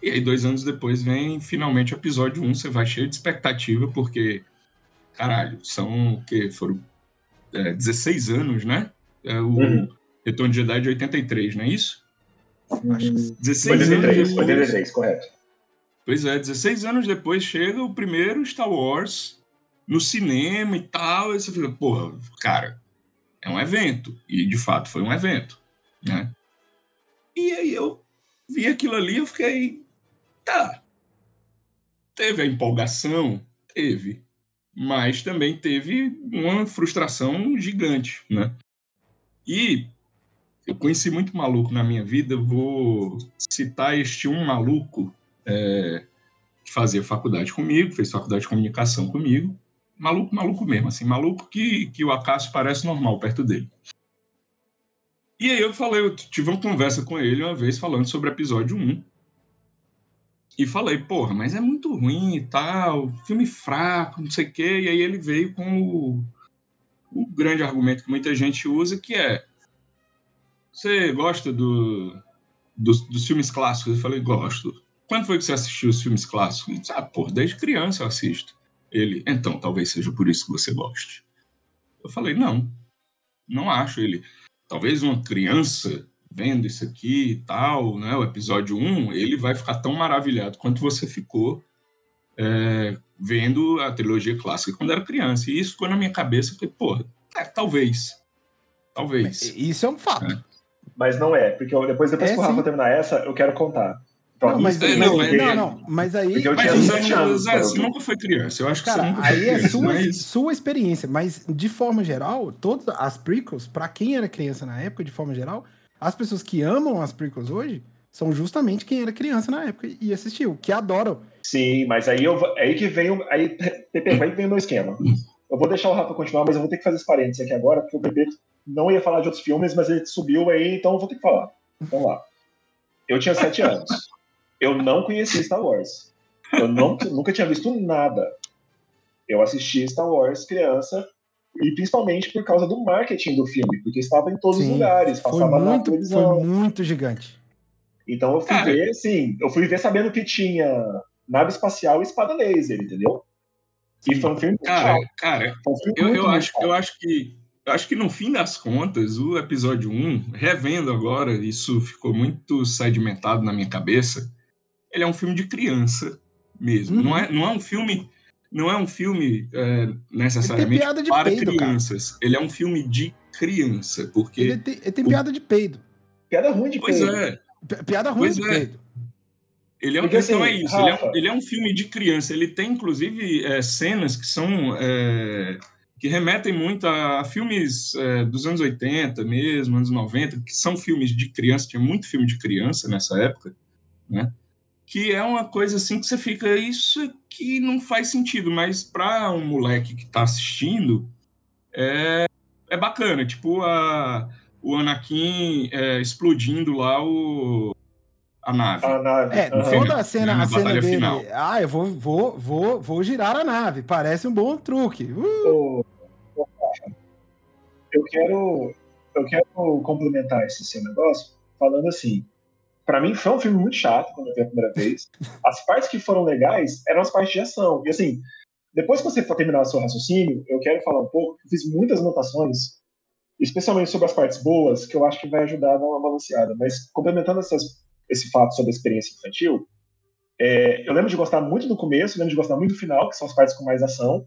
E aí, dois anos depois, vem finalmente o episódio 1, você vai cheio de expectativa, porque, caralho, são o quê? Foram é, 16 anos, né? É o Uhum. Retorno de Jedi de 83, não é isso? Acho que 16 anos 83, depois. 83, correto. Pois é, 16 anos depois chega o primeiro Star Wars no cinema e tal, e você fica, porra, cara, é um evento. E de fato foi um evento, né? E aí eu vi aquilo ali, eu fiquei, tá. Teve a empolgação? Teve. Mas também teve uma frustração gigante, né? E eu conheci muito maluco na minha vida, vou citar este um maluco é, que fazia faculdade comigo, fez faculdade de comunicação comigo. Maluco, maluco mesmo, assim, maluco que, que o acaso parece normal perto dele. E aí eu falei, eu tive uma conversa com ele uma vez falando sobre o episódio 1. E falei, porra, mas é muito ruim e tal, filme fraco, não sei o quê. E aí ele veio com o, o grande argumento que muita gente usa, que é você gosta do, dos, dos filmes clássicos? Eu falei, gosto. Quando foi que você assistiu os filmes clássicos? Ele disse, ah, pô, desde criança eu assisto. Ele, então, talvez seja por isso que você goste. Eu falei, não, não acho. Ele, talvez uma criança vendo isso aqui e tal, né, o episódio 1, ele vai ficar tão maravilhado quanto você ficou é, vendo a trilogia clássica quando era criança. E isso ficou na minha cabeça. Eu falei, porra, é, talvez. Talvez. Isso é um fato. Mas não é, porque eu- depois, depois É, que o Rafa sim. terminar essa, eu quero contar. Então, Não, mas, é, não, não, é- não, mas aí. Porque eu Mas tinha 17 anos, Zé, cara. você nunca foi criança. Eu acho que você Cara, nunca foi aí é criança. sua, mas... sua experiência, mas de forma geral, todas as prequels, pra quem era criança na época, de forma geral, as pessoas que amam as prequels hoje são justamente quem era criança na época e assistiu, que adoram. Sim, mas aí eu aí que vem. Aí, aí vem o meu esquema. Eu vou deixar o Rafa continuar, mas eu vou ter que fazer esse parênteses aqui agora, porque o Pepe não ia falar de outros filmes, mas ele subiu aí, então eu vou ter que falar. Vamos lá. Eu tinha sete anos. Eu não conhecia Star Wars. Eu não, nunca tinha visto nada. Eu assisti Star Wars criança, e principalmente por causa do marketing do filme, porque estava em todos os Sim, lugares, Foi passava na muito, televisão. foi muito gigante. Então eu fui Cara. ver, sim, eu fui ver sabendo que tinha nave espacial e espada laser, entendeu? E foi um filme Cara, cara, Foi um filme eu, muito, eu, muito acho, eu acho que eu acho que no fim das contas, o episódio 1, revendo agora, isso ficou muito sedimentado na minha cabeça. Ele é um filme de criança mesmo. Uhum. Não, é, não é um filme. Não é um filme é, necessariamente piada de para peido, cara. crianças. Ele é um filme de criança, porque Ele tem, ele tem o- piada de peido. Piada ruim de Pois Pedro. é. Pi- Piada ruim Pois de é. Pedro. Ele é, Porque, então assim, é isso. Ele é, um, ele é um filme de criança. Ele tem, inclusive, é, cenas que são. é, que remetem muito a filmes é, dos anos 80 mesmo, anos 90, que são filmes de criança. Tinha muito filme de criança nessa época, né? Que é uma coisa assim que você fica. Isso aqui não faz sentido, mas para um moleque que tá assistindo, é, é bacana. Tipo, a, o Anakin é, explodindo lá o, a nave. A nave. É, toda a cena, Na a cena dele. final. Ah, eu vou, vou, vou, vou girar a nave. Parece um bom truque. Uh, Eu quero, eu quero complementar esse seu negócio falando assim. Pra mim foi um filme muito chato quando eu vi a primeira vez. As partes que foram legais eram as partes de ação. E assim, depois que você for terminar o seu raciocínio, eu quero falar um pouco. Eu fiz muitas anotações, especialmente sobre as partes boas, que eu acho que vai ajudar a dar uma balanceada. Mas complementando essas, esse fato sobre a experiência infantil, é, eu lembro de gostar muito do começo, lembro de gostar muito do final, que são as partes com mais ação.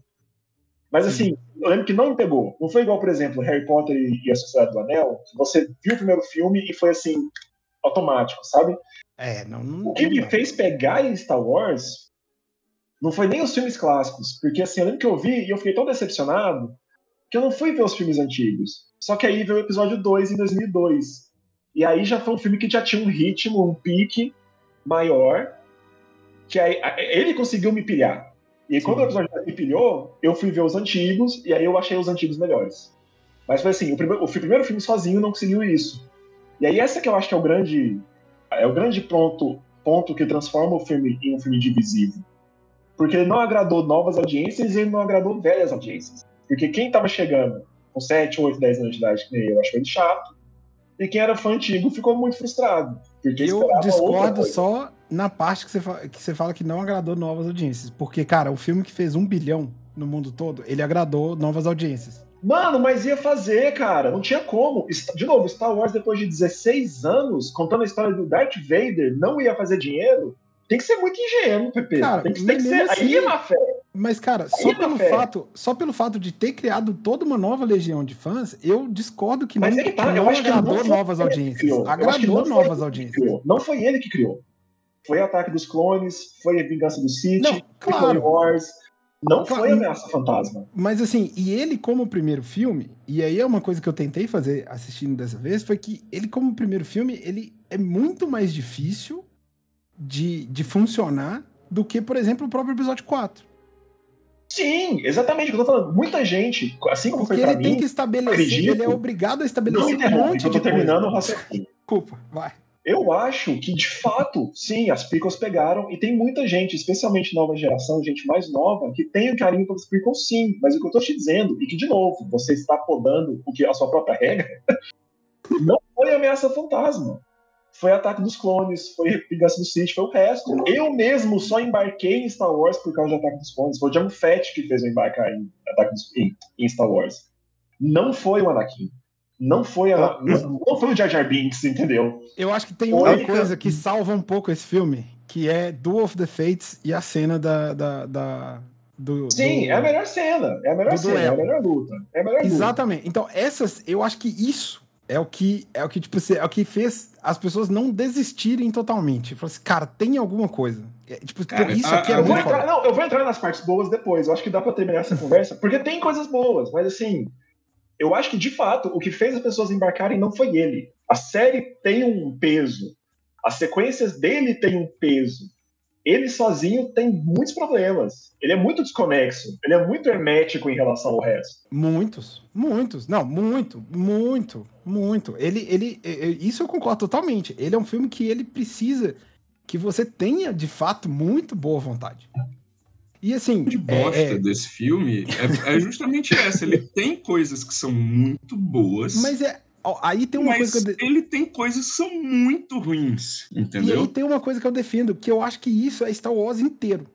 Mas assim, eu lembro que não me pegou. Não foi igual, por exemplo, Harry Potter e a Sociedade do Anel, você viu o primeiro filme e foi assim, automático, sabe? é, não, não. O que me não. fez pegar em Star Wars não foi nem os filmes clássicos, porque assim, eu lembro que eu vi e eu fiquei tão decepcionado que eu não fui ver os filmes antigos. Só que aí veio o episódio 2 em 2002. E aí já foi um filme que já tinha um ritmo, um pique maior, que aí ele conseguiu me pilhar. E aí, quando o episódio me pilhou, eu fui ver os antigos, e aí eu achei os antigos melhores. Mas foi assim, o primeiro, o primeiro filme sozinho não conseguiu isso. E aí essa que eu acho que é o grande é o grande ponto, ponto que transforma o filme em um filme divisivo. Porque ele não agradou novas audiências e ele não agradou velhas audiências. Porque quem tava chegando com 7, 8, 10 anos de idade, que nem eu, achou ele chato. E quem era fã antigo ficou muito frustrado. Porque Eu discordo só na parte que você, fa- que você fala que não agradou novas audiências. Porque, cara, o filme que fez um bilhão no mundo todo, ele agradou novas audiências. Mano, mas ia fazer, cara. Não tinha como. De novo, Star Wars, depois de 16 anos, contando a história do Darth Vader, não ia fazer dinheiro. Tem que ser muito ingênuo, Pepe. Cara, tem que, tem que ser. mesmo Aí assim- é má fé. Mas, cara, só Aí, pelo, Fé. fato, só pelo fato de ter criado toda uma nova legião de fãs, eu discordo que Mas não, é que tá, que eu não acho que não agradou novas audiências. Agradou não novas audiências. criou. Não foi ele que criou. Foi Ataque dos Clones, foi a Vingança do Sith, Não, foi claro. Clone Wars. Não foi Ameaça Fantasma. Mas assim, e ele como primeiro filme, e aí é uma coisa que eu tentei fazer assistindo dessa vez, foi que ele como primeiro filme, ele é muito mais difícil de, de funcionar do que, por exemplo, o próprio episódio 4. Sim, exatamente o que eu tô falando. Muita gente, assim como Porque foi pra ele tem mim, que estabelecer, acredito. ele é obrigado a não estabelecer me um monte de terminando o coisa. raciocínio. Desculpa, vai. Eu acho que, de fato, sim, as prequels pegaram, e tem muita gente, especialmente nova geração, gente mais nova, que tem o carinho pelas prequels, sim. Mas o que eu tô te dizendo, e que, de novo, você está podando o que a sua própria regra, não foi Ameaça Fantasma. Foi Ataque dos Clones, foi Vingança do Sith, foi o resto. Eu mesmo só embarquei em Star Wars por causa de Ataque dos Clones. Foi o John Fett que fez eu embarcar em, Ataque dos, em, em Star Wars. Não foi o Anakin. Não foi, a, não, não foi o Jar Jar Binks, entendeu? Eu acho que tem uma cara. coisa que salva um pouco esse filme, que é Duel of the Fates e a cena da. da, da- do, Sim, do- é a melhor cena. É a melhor cena, é a duelo. melhor luta. É a melhor luta. Exatamente. Então, essas, eu acho que isso é o que é o que tipo é o que fez as pessoas não desistirem totalmente. Falou assim, cara, tem alguma coisa. É, tipo, Cara, isso a- aqui é a- Eu vou, muito entrar, foda. não, eu vou entrar nas partes boas depois. Eu acho que dá pra terminar essa conversa, porque tem coisas boas, mas assim, eu acho que de fato o que fez as pessoas embarcarem não foi ele. A série tem um peso. As sequências dele têm um peso. Ele sozinho tem muitos problemas. Ele é muito desconexo. Ele é muito hermético em relação ao resto. Muitos, muitos. Não, muito, muito, muito. Ele, ele, isso eu concordo totalmente. Ele é um filme que ele precisa que você tenha, de fato, muito boa vontade. E assim, de bosta é- é- desse filme é, é justamente essa. Ele tem coisas que são muito boas, mas é, aí tem uma mas coisa que eu ele tem coisas que são muito ruins, E aí entendeu? tem uma coisa que eu defendo, que eu acho que isso é Star Wars inteiro.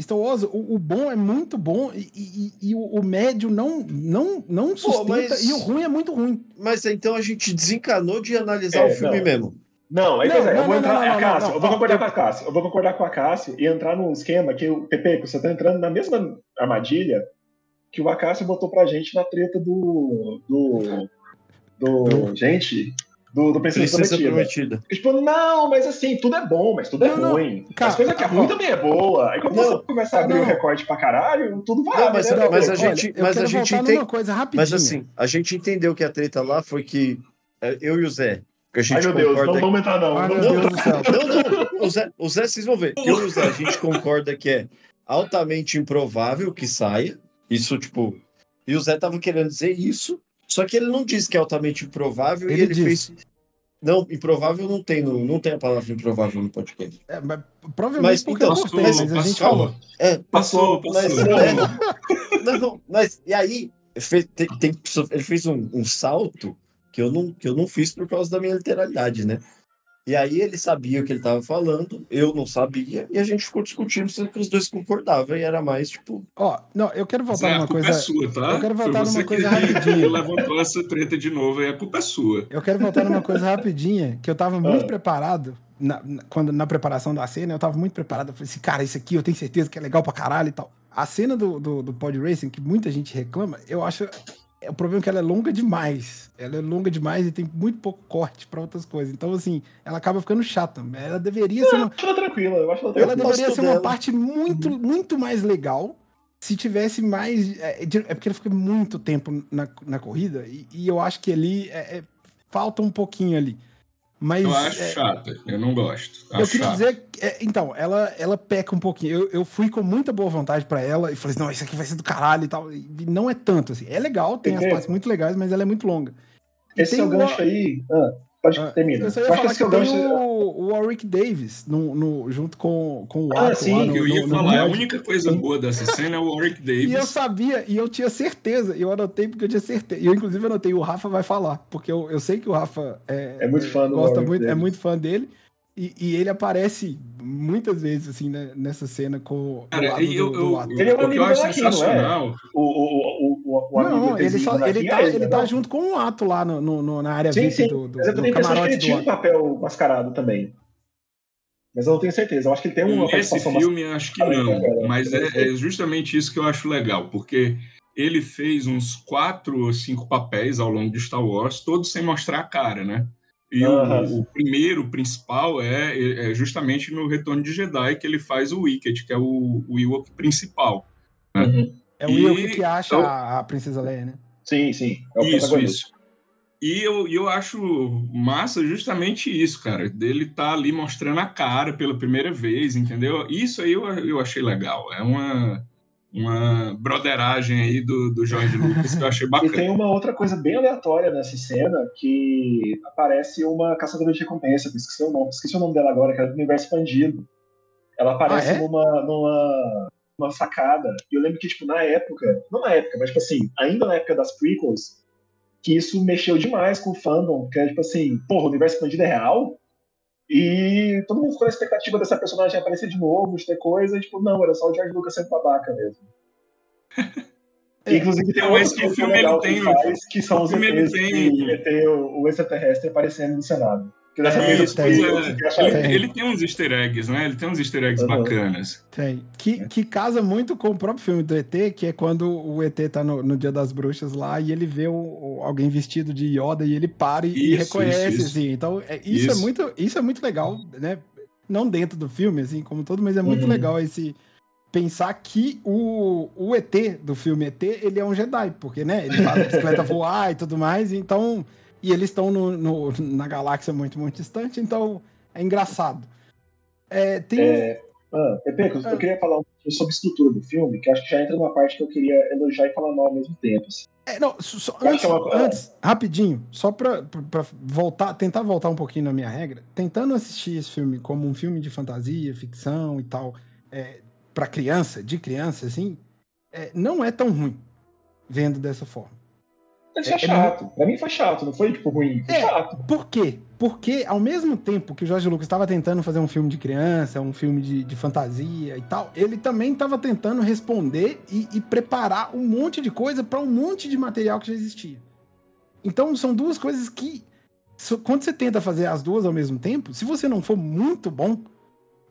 Star Wars, o, o bom é muito bom e, e- e o, o médio não, não, não sustenta mas- e o ruim é muito ruim. Mas então a gente desencanou de analisar É, o filme não. mesmo. Não, aí Não, é, não, eu vou entrar. não, não, Cássio, não, eu vou concordar com a Cássio. Eu vou concordar com a Cássio e entrar num esquema que o Pepe, você tá entrando na mesma armadilha que o Acácio botou pra gente na treta do. do. do. Gente, do, do Princesa, Princesa Prometida. Prometida. Tipo, não, mas assim, tudo é bom, mas tudo é Não, ruim. cara, As coisas que é ruim também é boa. Aí quando Não, você começa a abrir não. o recorte pra caralho, tudo vai. Não, mas- né? mas a gente- eu mas a gente rapidinho. Mas assim, a gente entendeu que a treta lá foi que é, eu e o Zé, que a Ai, gente meu Deus, concorda não vamos entrar, não. Ai, Não, meu não. Deus do céu. Não, não. O Zé, o Zé, vocês vão ver. Eu e o Zé, a gente concorda que é altamente improvável que saia. Isso, tipo. E o Zé tava querendo dizer isso. Só que ele não disse que é altamente improvável Ele e ele disse. fez. Não, improvável não tem, no, não tem a palavra improvável no podcast. É, mas provavelmente Mas, porque então, cortei, mas- mas, a mas gente calma. falou. É, Passou, mas, passou. é, não, mas e aí fe- tem, tem- ele fez um, um salto que eu, não, que eu não fiz por causa da minha literalidade, né? E aí ele sabia o que ele estava falando, eu não sabia, e a gente ficou discutindo se que os dois concordavam, e era mais tipo. Ó, não, eu quero voltar Zé, numa culpa coisa. é sua, tá? eu quero Foi voltar você numa coisa que, rapidinho. que levantou essa treta de novo e a culpa é sua. Eu quero voltar numa coisa rapidinha, que eu tava muito Ah. preparado. Na, na- quando, na preparação da cena, eu tava muito preparado. Eu falei assim, cara, isso aqui eu tenho certeza que é legal pra caralho e tal. A cena do, do, do Pod Racing, que muita gente reclama, eu acho. É o problema é que ela é longa demais. Ela é longa demais e tem muito pouco corte pra outras coisas. Então, assim, ela acaba ficando chata. Ela deveria ser Eu uma, acho ela tranquila, eu acho ela ela tranquila. deveria gosto ser uma dela. parte muito, muito mais legal se tivesse mais. É, de- é porque ele fica muito tempo na, na corrida e, e eu acho que ali é- é- falta um pouquinho ali. Mas. Eu acho é, chata, eu não gosto. eu Acho queria chato. dizer. que, é, então, ela, ela peca um pouquinho. Eu, eu fui com muita boa vontade pra ela e falei assim: não, isso aqui vai ser do caralho e tal. E não é tanto assim. É legal, tem as partes muito legais, mas ela é muito longa. E Esse é o uma- gancho aí. Ah, pode Ah, terminar. Eu só Eu ia acho que é o tem gancho. o, o Warwick Davis no, no- junto com, com o Ah, Ato sim, lá no, Eu ia no- no falar, a mod. única coisa boa dessa cena é o Warwick E eu Davis. sabia, e eu tinha certeza, e eu anotei porque eu tinha certeza. E eu, inclusive, anotei, o Rafa vai falar, porque eu, eu sei que o Rafa é, É muito fã do gosta Warwick muito, é Davis. muito fã dele. E, e ele aparece muitas vezes, assim, né, nessa cena com do Cara, lado e eu, do, eu, do ato. Ele é um o que amigo eu acho é? sensacional. O, o, o, o, o amigo Não, ele, só, ele tá, é ele né? tá Não. junto com o Ato lá no, no- no- na área Sim, VIP sim. do, do, Mas eu do tenho de que camarote ele do tinha um papel mascarado também. Mas eu não tenho certeza. Eu acho que ele tem uma Nesse filme, acho que Ah, é, não. é, Mas é, é, é justamente isso que eu acho legal, porque ele fez uns quatro ou cinco papéis ao longo de Star Wars, todos sem mostrar a cara, né? E o- o, primeiro, o principal, é, é justamente no Retorno de Jedi que ele faz o Wicket, que é o, o Ewok principal. Uhum. É o E- Will que acha eu- a, a Princesa Leia, né? Sim, sim. É o Isso, isso. E eu, e eu acho massa justamente isso, cara, dele tá ali mostrando a cara pela primeira vez, entendeu? Isso aí eu, eu achei legal. É uma, uma broderagem aí do, do Jorge Lucas que eu achei E bacana. tem uma outra coisa bem aleatória nessa cena que aparece uma caçadora de recompensa, que esqueci o nome, esqueci o nome dela agora, que é do universo expandido. Ela aparece Ah, é? numa, numa, numa sacada. E eu lembro que, tipo, na época, não na época, mas tipo assim, ainda na época das prequels, que isso mexeu demais com o fandom, porque é tipo assim, porra, o universo expandido é real? E todo mundo ficou na expectativa dessa personagem aparecer de novo, de ter coisa, e tipo, não, era só o George Lucas sendo babaca mesmo. É. Inclusive tem outra que filme legal ele que tem, faz, que são os ETs, tem? que ET, o, o extraterrestre aparecendo no Senado. É, isso, tem. é. Ele, Tem. ele tem uns easter eggs, né? Ele tem uns easter eggs Uhum. bacanas. Tem. Que, que casa muito com o próprio filme do ET, que é quando o ET tá no, no Dia das Bruxas lá e ele vê o, o- alguém vestido de Yoda e ele para e, e Isso, reconhece, isso, assim. Então, é- isso, É muito, isso é muito legal, né? Não dentro do filme, assim, como todo, mas é muito Uhum. legal esse pensar que o, o ET do filme ET, ele é um Jedi, porque, né, ele faz a bicicleta voar e tudo mais, então, e eles estão na galáxia muito, muito distante, então é engraçado. É, tem É, ah, Pepe, eu, Ah. eu queria falar um pouquinho sobre a estrutura do filme, que acho que já entra numa parte que eu queria elogiar e falar mal ao mesmo tempo. assim. É, não, só- antes, uma- antes, rapidinho, só pra, pra- pra voltar, tentar voltar um pouquinho na minha regra, tentando assistir esse filme como um filme de fantasia, ficção e tal, é, pra criança, de criança, assim, é, não é tão ruim vendo dessa forma. Isso É- é, é chato. Pra mim foi chato, não foi tipo ruim. Foi É. chato. Por quê? Porque ao mesmo tempo que o Jorge Lucas estava tentando fazer um filme de criança, um filme de, de fantasia e tal, ele também estava tentando responder e, e preparar um monte de coisa para um monte de material que já existia. Então são duas coisas que, quando você tenta fazer as duas ao mesmo tempo, se você não for muito bom,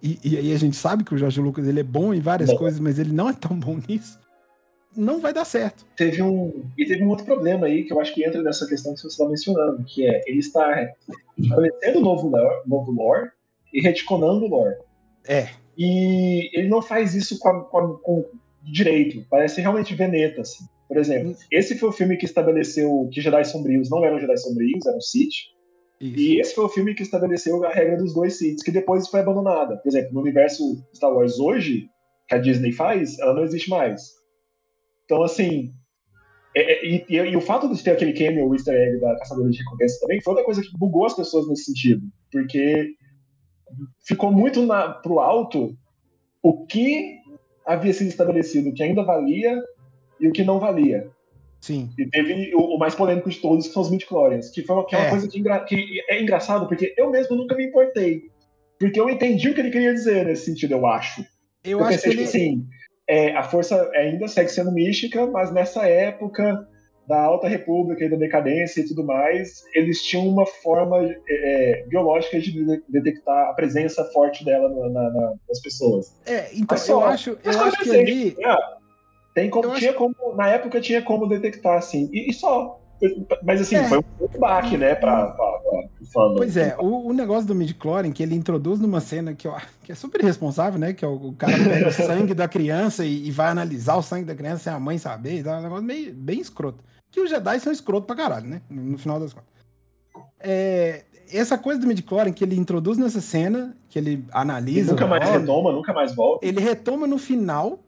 e, e aí a gente sabe que o Jorge Lucas ele é bom em várias Bom. coisas, mas ele não é tão bom nisso. Não vai dar certo. Teve um. E teve um outro problema aí que eu acho que entra nessa questão que você está mencionando, que é ele está estabelecendo novo lore, novo lore e retconando o lore. É. E ele não faz isso com, a- com a- com direito. Parece realmente Veneta, assim. Por exemplo, esse foi o filme que estabeleceu que Jedi Sombrios não eram Jedi Sombrios, eram Sith. Isso. E esse foi o filme que estabeleceu a regra dos dois Siths, que depois foi abandonada. Por exemplo, no universo Star Wars hoje, que a Disney faz, ela não existe mais. Então, assim. é- é- e, e- o fato de ter aquele cameo, o easter egg da Caçadora de Recompensa também, foi outra coisa que bugou as pessoas nesse sentido. Porque ficou muito na, pro alto o que havia sido estabelecido, o que ainda valia e o que não valia. Sim. E teve o, o mais polêmico de todos, que são os midichlorians, que, foi uma, que é uma É. coisa que, engra- que é engraçado, porque eu mesmo nunca me importei. Porque eu entendi o que ele queria dizer nesse sentido, eu acho. Eu, Eu, acho que pensei, ele. assim, é, a força ainda segue sendo mística, mas nessa época da Alta República e da decadência e tudo mais, eles tinham uma forma é, biológica de de- detectar a presença forte dela na- na- na- nas pessoas. É, então, Mas só- eu acho, eu acho que ali. Ah, Tem como, Eu acho- tinha como, na época tinha como detectar, assim, e, e só. Mas assim, É. foi um baque, né, pra, pra, pra, fandom. Pois é, o, o negócio do midichlorian que ele introduz numa cena que, eu, que é super irresponsável, né? Que é o, o cara pega o sangue da criança e, e vai analisar o sangue da criança sem a mãe saber. Então é um negócio meio, bem escroto. Que os Jedi são escroto pra caralho, né? No, no final das contas. É, essa coisa do midichlorian que ele introduz nessa cena, que ele E analisa. nunca o mais retoma, nunca mais volta. ele retoma no final.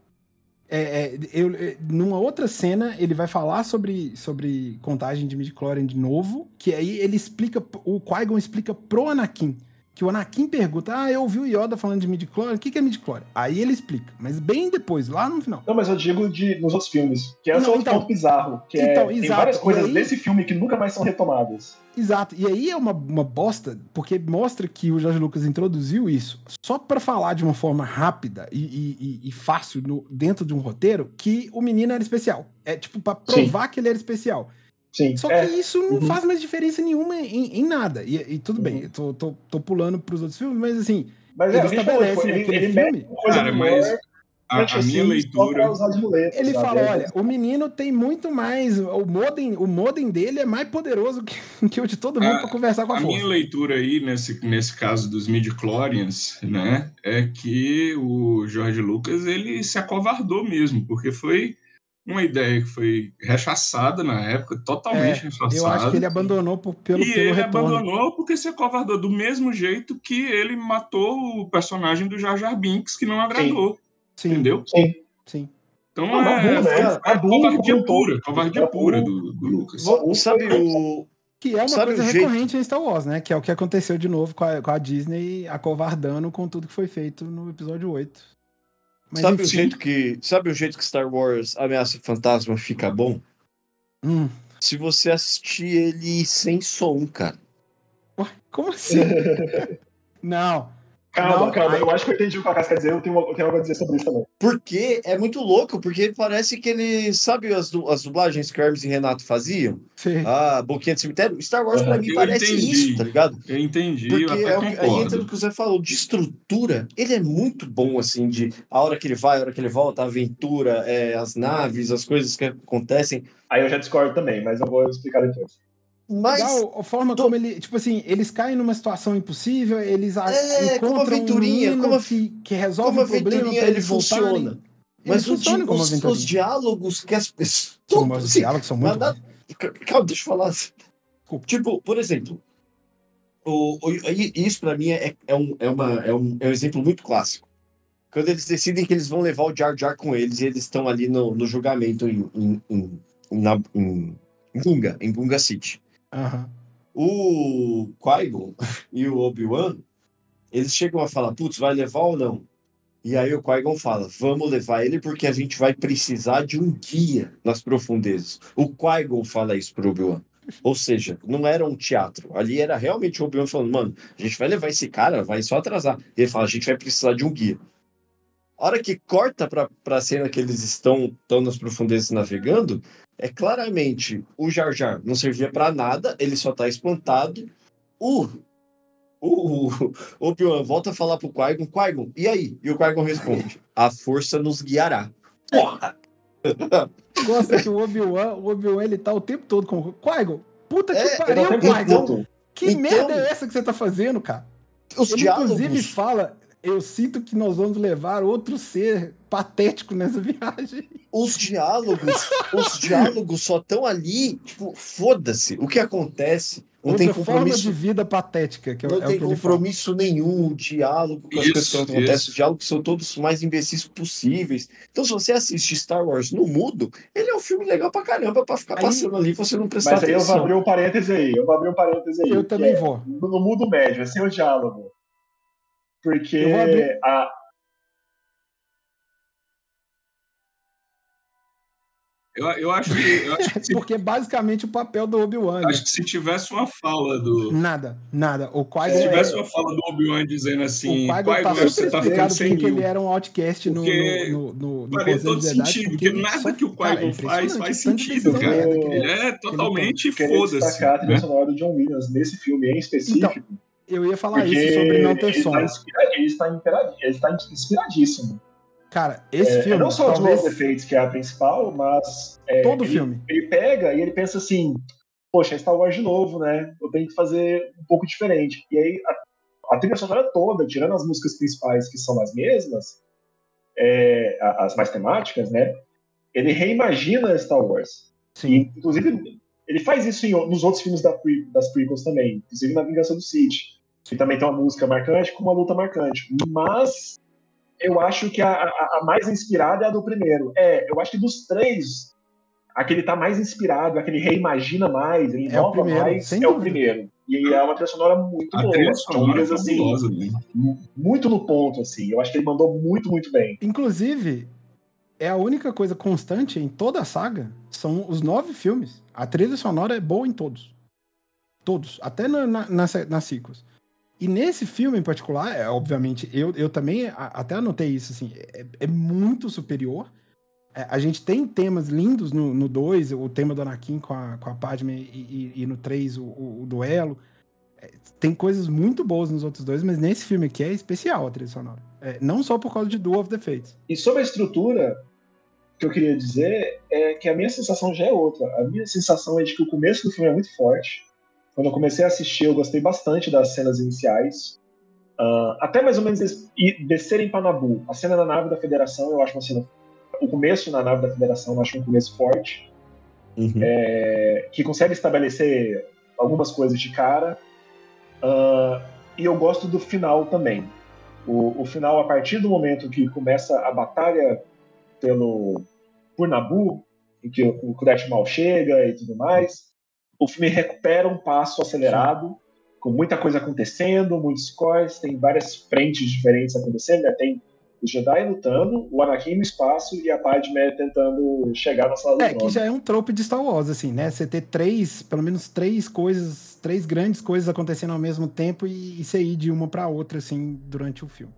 É, é, eu- é, numa outra cena, ele vai falar sobre, sobre contagem de midichlorian de novo, que aí ele explica, o Qui-Gon explica pro Anakin, que o Anakin pergunta, ah, eu ouvi o Yoda falando de midichlorian, o que, que é midichlorian? Aí ele explica, mas bem depois, lá no final. Não, mas eu digo de, nos outros filmes, que é outro então- ponto bizarro, que então, é, tem exato, várias e coisas aí- desse filme que nunca mais são retomadas. Exato, e aí é uma, uma bosta, porque mostra que o Jorge Lucas introduziu isso só pra falar de uma forma rápida e, e- e- fácil no- dentro de um roteiro que o menino era especial. É tipo pra provar que ele era especial. Sim, Só é. que isso não Uhum. faz mais diferença nenhuma em, em nada. E, e tudo bem, Uhum. eu tô, tô, tô pulando pros outros filmes, mas assim, Mas é, ele a falou, estabelece tipo, ele, naquele ele filme- Cara, mas a, mete a minha assim, leitura. muleta, ele sabe? fala: É, olha, o menino tem muito mais. O modem, o modem dele é mais poderoso que, que o de todo mundo A- pra conversar com a, A força. minha leitura aí, nesse, nesse caso dos midichlorians, né, é que o George Lucas, ele se acovardou mesmo, porque foi uma ideia que foi rechaçada na época, totalmente rechaçada. É, Eu acho que ele abandonou por, pelo, e pelo ele retorno. abandonou porque se acovardou do mesmo jeito que ele matou o personagem do Jar Jar Binks, que não agradou, Sim, entendeu? Sim. sim. Então Não, é, Nabu, né? foi Nabu covardia como todo. pura, covardia pura do, do Lucas. Vo- Sabe o. Que é uma Sabe coisa jeito- recorrente em Star Wars, né? Que é o que aconteceu de novo com a, com a Disney acovardando com tudo que foi feito no episódio 8. Mas, sabe o enfim. jeito que. Sabe o jeito que Star Wars Ameaça Fantasma fica bom? Hum. Se você assistir ele sem som, cara. Ué, como assim? Não. Calma, Não, calma. aí- Eu acho que eu entendi o que a Casca quer dizer. Eu tenho, eu tenho algo a dizer sobre isso também. Porque é muito louco, porque parece que ele. Sabe as, du- as dublagens que Hermes e Renato faziam? Sim. Ah, Boquinha de Cemitério? Star Wars pra Uhum. mim Eu parece entendi. isso, tá ligado? Eu entendi, Porque eu até é o que, aí entra no que você falou, de estrutura, ele é muito bom, assim, de a hora que ele vai, a hora que ele volta, a aventura, é, as naves, as coisas que acontecem. Aí eu já discordo também, mas eu vou explicar depois. Mas Legal, a forma tô- como ele. Tipo assim, eles caem numa situação impossível, eles É, como encontram aventurinha, um menino como a- que, que resolve como o problema ele voltarem. funciona. Ele Mas os, funciona como os- os diálogos que as pessoas. Sim, mas os assim, diálogos são muito nada- Calma, deixa eu falar. Tipo, por exemplo, o, o- isso pra mim é, é, um, é, uma, é, um, é um exemplo muito clássico. Quando eles decidem que eles vão levar o Jar Jar com eles e eles estão ali no, no julgamento em, em, em, na- em, em Gunga, em Gunga City. Aham. O Qui-Gon e o Obi-Wan, eles chegam a falar, putz, vai levar ou não? E aí o Qui-Gon fala, vamos levar ele porque a gente vai precisar de um guia nas profundezas. O Qui-Gon fala isso pro Obi-Wan. Ou seja, não era um teatro. Ali era realmente o Obi-Wan falando, mano, a gente vai levar esse cara, vai só atrasar. E ele fala, a gente vai precisar de um guia. A hora que corta pra, pra cena que eles estão, estão nas profundezas navegando, é claramente o Jar Jar não servia pra nada, ele só tá espantado. O, o, o Obi-Wan volta a falar pro Qui-Gon, Qui-Gon, e aí? E o Qui-Gon responde, a força nos guiará. Porra! Gosta que o Obi-Wan, o Obi-Wan, ele tá o tempo todo com Qui-Gon. Puta que É, pariu, tá Qui-Gon. Que Então- merda é essa que você tá fazendo, cara? Os Ele diálogos. inclusive fala, eu sinto que nós vamos levar outro ser patético nessa viagem. Os diálogos, os diálogos só estão ali, tipo, foda-se. O que acontece? Não Outra tem forma compromisso. de vida patética, que é, Não é o tem que ele fala. compromisso nenhum, diálogo com as Isso, coisas que acontecem. isso. Os diálogos são todos os mais imbecis possíveis. Então, se você assiste Star Wars no mudo, ele é um filme legal pra caramba pra ficar Aí- passando ali você não prestar Mas aí eu vou atenção. abrir um parêntese aí. Eu vou abrir um parêntese aí. Eu também é vou. No, mundo médio, é sem o diálogo. Porque abrir- a, Eu, eu acho que, eu acho que se, Porque é basicamente o papel do Obi-Wan. né? acho que se tivesse uma fala do. Nada, nada. O Se Qui-Gon É, tivesse uma fala do Obi-Wan dizendo o assim, Qui-Gon tá Qui-Gon, super você tá ficando sem porque mil. ele era um outcast no, Porque no, no, no faria Conselho todo de Jedi, sentido, porque porque nada só- que o cara, Qui-Gon é faz faz o sentido, cara. merda Ele é totalmente foda-se. destacar a trilha né? sonora do John Williams nesse filme em específico. Eu ia falar porque isso sobre não ter ele som. Tá inspira- ele, está ele está inspiradíssimo. Cara, esse É, filme, não só talvez Dual Defeats, que é a principal, mas é, todo ele, filme. ele pega e ele pensa assim: poxa, é Star Wars de novo, né? Eu tenho que fazer um pouco diferente. E aí a, a trilha sonora toda, tirando as músicas principais que são as mesmas, é, as mais temáticas, né? Ele reimagina Star Wars. E, Sim. inclusive, ele faz isso em nos outros filmes da das prequels também, inclusive na Vingança do Sith. Que também tem uma música marcante com uma luta marcante. Mas eu acho que a, a- a mais inspirada é a do primeiro. É, eu acho que dos três, a que ele tá mais inspirado, a que ele reimagina mais, ele É o primeiro, mais, é o primeiro. E é uma trilha sonora muito A boa. trilha John sonora é Williams, assim, fabulosa, né? muito no ponto, assim. Eu acho que ele mandou muito, muito bem. Inclusive, é a única coisa constante em toda a saga. São os nove filmes. A trilha sonora é boa em todos. Todos. Até na, na, nas, nas sequels. E nesse filme em particular, é, obviamente, eu, eu também a- até anotei isso, assim, é, é muito superior. É, a gente tem temas lindos no 2, o tema do Anakin com a, com a Padme e, e- e no 3 o, o- o duelo. É, tem coisas muito boas nos outros dois, mas nesse filme aqui é especial a trilha sonora. É, não só por causa de Duel of the Fates. E sobre a estrutura, o que eu queria dizer é que a minha sensação já é outra. A minha sensação é de que o começo do filme é muito forte. Quando eu comecei a assistir, eu gostei bastante das cenas iniciais. Ah, até mais ou menos descerem para Nabu. A cena na nave da Federação, eu acho uma cena. O começo na nave da Federação, eu acho um começo forte. Uhum. é, que consegue estabelecer algumas coisas de cara. Ah, e eu gosto do final também. O, o final, a partir do momento que começa a batalha pelo por Nabu, em que o, o Kudet mal chega e tudo mais, o filme recupera um passo acelerado, com muita coisa acontecendo, muitos scores, tem várias frentes diferentes acontecendo, né? tem os Jedi lutando, o Anakin no espaço e a Padme tentando chegar na sala do É, que já é um trope de Star Wars, assim, né? Você ter três, pelo menos três coisas, três grandes coisas acontecendo ao mesmo tempo e, e você ir de uma pra outra, assim, durante o filme.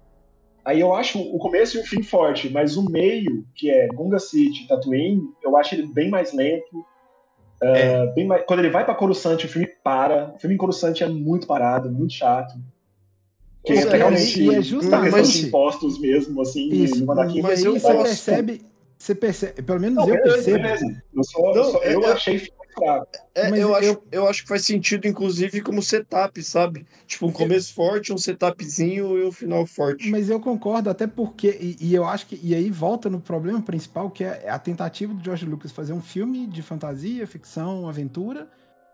Aí eu acho o começo e o fim forte, mas o meio, que é Gunga City e Tatooine, eu acho ele bem mais lento. É. Uh, bem mais- Quando ele vai pra Coruscant, o filme para. O filme em Coruscant é muito parado, muito chato. Que é é, realmente e é justamente- de impostos mesmo, assim, Isso, e mas aí eu você percebe, você percebe, pelo menos Não, eu beleza, percebo, beleza. Eu, só, eu, Não, só- eu é- achei filme. É, eu, eu- acho, eu acho que faz sentido, inclusive, como setup, sabe? Tipo, um começo forte, um setupzinho e um final forte. Mas eu concordo, até porque, e, e eu acho que, e aí volta no problema principal, que é a tentativa do George Lucas fazer um filme de fantasia, ficção, aventura,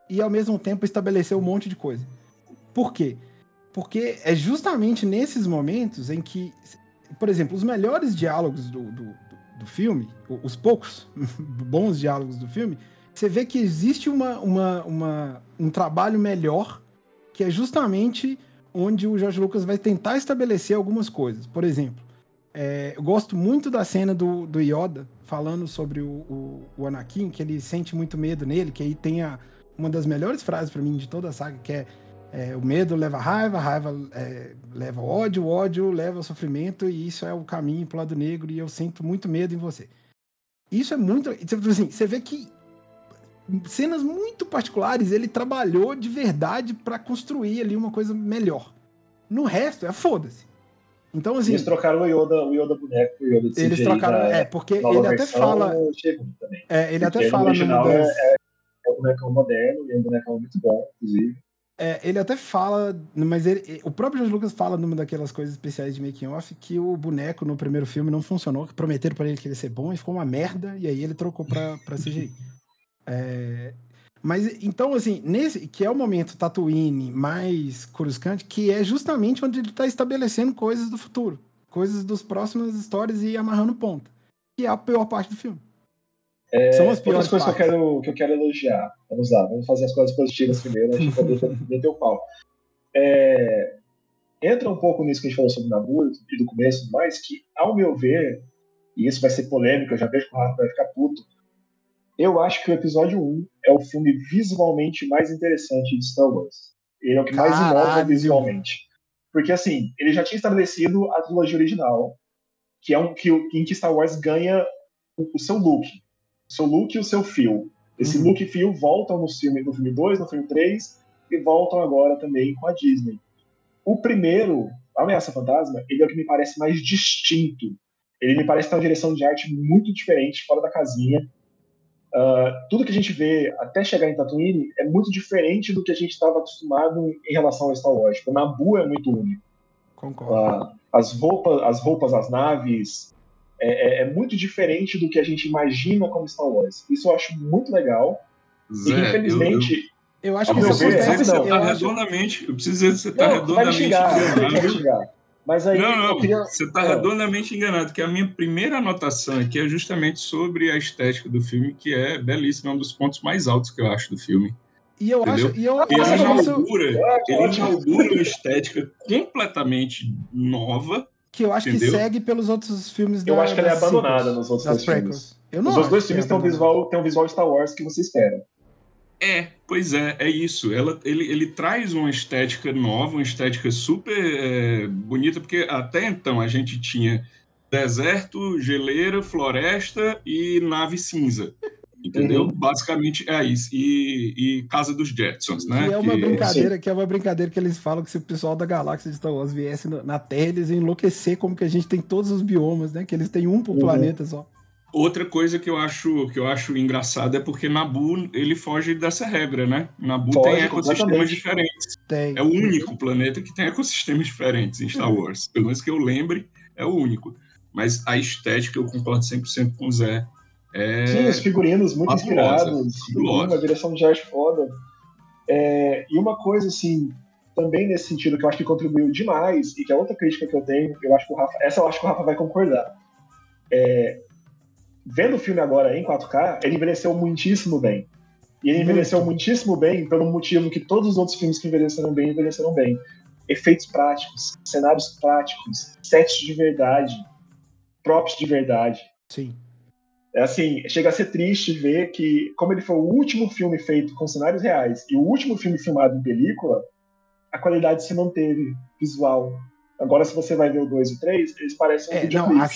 e ao mesmo tempo estabelecer um monte de coisa. Por quê? Porque é justamente nesses momentos em que, por exemplo, os melhores diálogos do, do, do- filme, os poucos bons diálogos do filme, você vê que existe uma, uma, uma- um trabalho melhor, que é justamente onde o George Lucas vai tentar estabelecer algumas coisas. Por exemplo, é, eu gosto muito da cena do, do Yoda falando sobre o, o, o Anakin, que ele sente muito medo nele, que aí tem a, uma das melhores frases pra mim de toda a saga, que é, é, o medo leva raiva, a raiva é, leva ódio, o ódio leva sofrimento, e isso é o caminho pro lado negro, e eu sinto muito medo em você. Isso é muito. tipo Assim, você vê que cenas muito particulares ele trabalhou de verdade pra construir ali uma coisa melhor. No resto, é foda-se. Então, assim, eles trocaram o Yoda, o Yoda boneco por Yoda de eles trocaram. na É, porque ele até fala. É, ele até no fala original das. é, é um bonecão moderno e é um bonecão muito bom, inclusive. É, ele até fala, mas ele- o próprio George Lucas fala numa daquelas coisas especiais de making off que o boneco no primeiro filme não funcionou, que prometeram pra ele que ele ia ser bom e ficou uma merda, e aí ele trocou pra, pra CGI. É, mas então, assim, nesse que é o momento Tatooine mais Coruscant, que é justamente onde ele tá estabelecendo coisas do futuro, coisas das próximas histórias e amarrando ponta. Que é a pior parte do filme. São as piores coisas que eu, quero, que eu quero elogiar. Vamos lá, vamos fazer as coisas positivas primeiro, a gente poder meter o pau. É, entra um pouco nisso que a gente falou sobre Nabu e do começo mais, que, ao meu ver, e isso vai ser polêmico, eu já vejo que o Rafa vai ficar puto, eu acho que o episódio 1 é o filme visualmente mais interessante de Star Wars. Ele é o que mais inova Caralho. visualmente. Porque, assim, ele já tinha estabelecido a trilogia original, que é um que, em que Star Wars ganha o, o seu look. O seu look e o seu fio. Esse Uhum. look e fio voltam no filme, no filme 2, no filme 3, e voltam agora também com a Disney. O primeiro, Ameaça Fantasma, ele é o que me parece mais distinto. Ele me parece ter uma direção de arte muito diferente, fora da casinha. Ah, tudo que a gente vê até chegar em Tatooine é muito diferente do que a gente estava acostumado em relação ao Star Wars. O Nabu é muito único. Concordo. Ah, as roupas, as roupas, as naves, é, é- é muito diferente do que a gente imagina como Star Wars. Isso eu acho muito legal. Zé, e eu- eu- infelizmente, Eu acho que você eu tá acho- redondamente. Eu preciso dizer que você tá vai me redondamente xingar, eu sei que vai me xingar. Mas aí Não, não, queria. você está Ah. redondamente enganado, que a minha primeira anotação aqui é justamente sobre a estética do filme, que é belíssima, é um dos pontos mais altos que eu acho do filme. E eu Entendeu? acho. E eu, Ele acho isso- inaugura, que ele inaugura uma estética completamente nova. que eu acho que Entendeu? segue pelos outros filmes da Eu acho que ela é abandonada nos outros dois filmes. prequels. Eu não Os outros dois que filmes é têm um visual, têm um visual Star Wars que você espera. É, pois é, é isso. Ela, ele, ele traz uma estética nova, uma estética super é, bonita, porque até então a gente tinha deserto, geleira, floresta e nave cinza. Entendeu? Uhum. Basicamente é isso. E, e Casa dos Jetsons, né? Que é uma Que- brincadeira, que é uma brincadeira que eles falam que se o pessoal da galáxia de Star Wars viesse na Terra, eles iam enlouquecer como que a gente tem todos os biomas, né? Que eles têm um por Uhum. planeta só. Outra coisa que eu acho que eu acho engraçado é porque Nabu ele foge dessa regra, né? Nabu Foge tem ecossistemas diferentes. Tem. É o único planeta que tem ecossistemas diferentes em Star Wars. Pelo menos que eu lembre, é o único. Mas a estética eu concordo 100% com o Zé. É... Sim, os figurinos muito fabulosa, inspirados, fabulosa. uma direção de arte foda. É, e uma coisa, assim, também nesse sentido que eu acho que contribuiu demais, e que é outra crítica que eu tenho, eu acho que o Rafa, essa eu acho que o Rafa vai concordar. É, vendo o filme agora em 4K, ele envelheceu muitíssimo bem. E ele envelheceu muitíssimo bem pelo motivo que todos os outros filmes que envelheceram bem, envelheceram bem. Efeitos práticos, cenários práticos, sets de verdade, props de verdade. Sim. É assim, chega a ser triste ver que, como ele foi o último filme feito com cenários reais e o último filme filmado em película, a qualidade se manteve visual. Agora, se você vai ver o 2 e o 3, eles parecem um É, não, a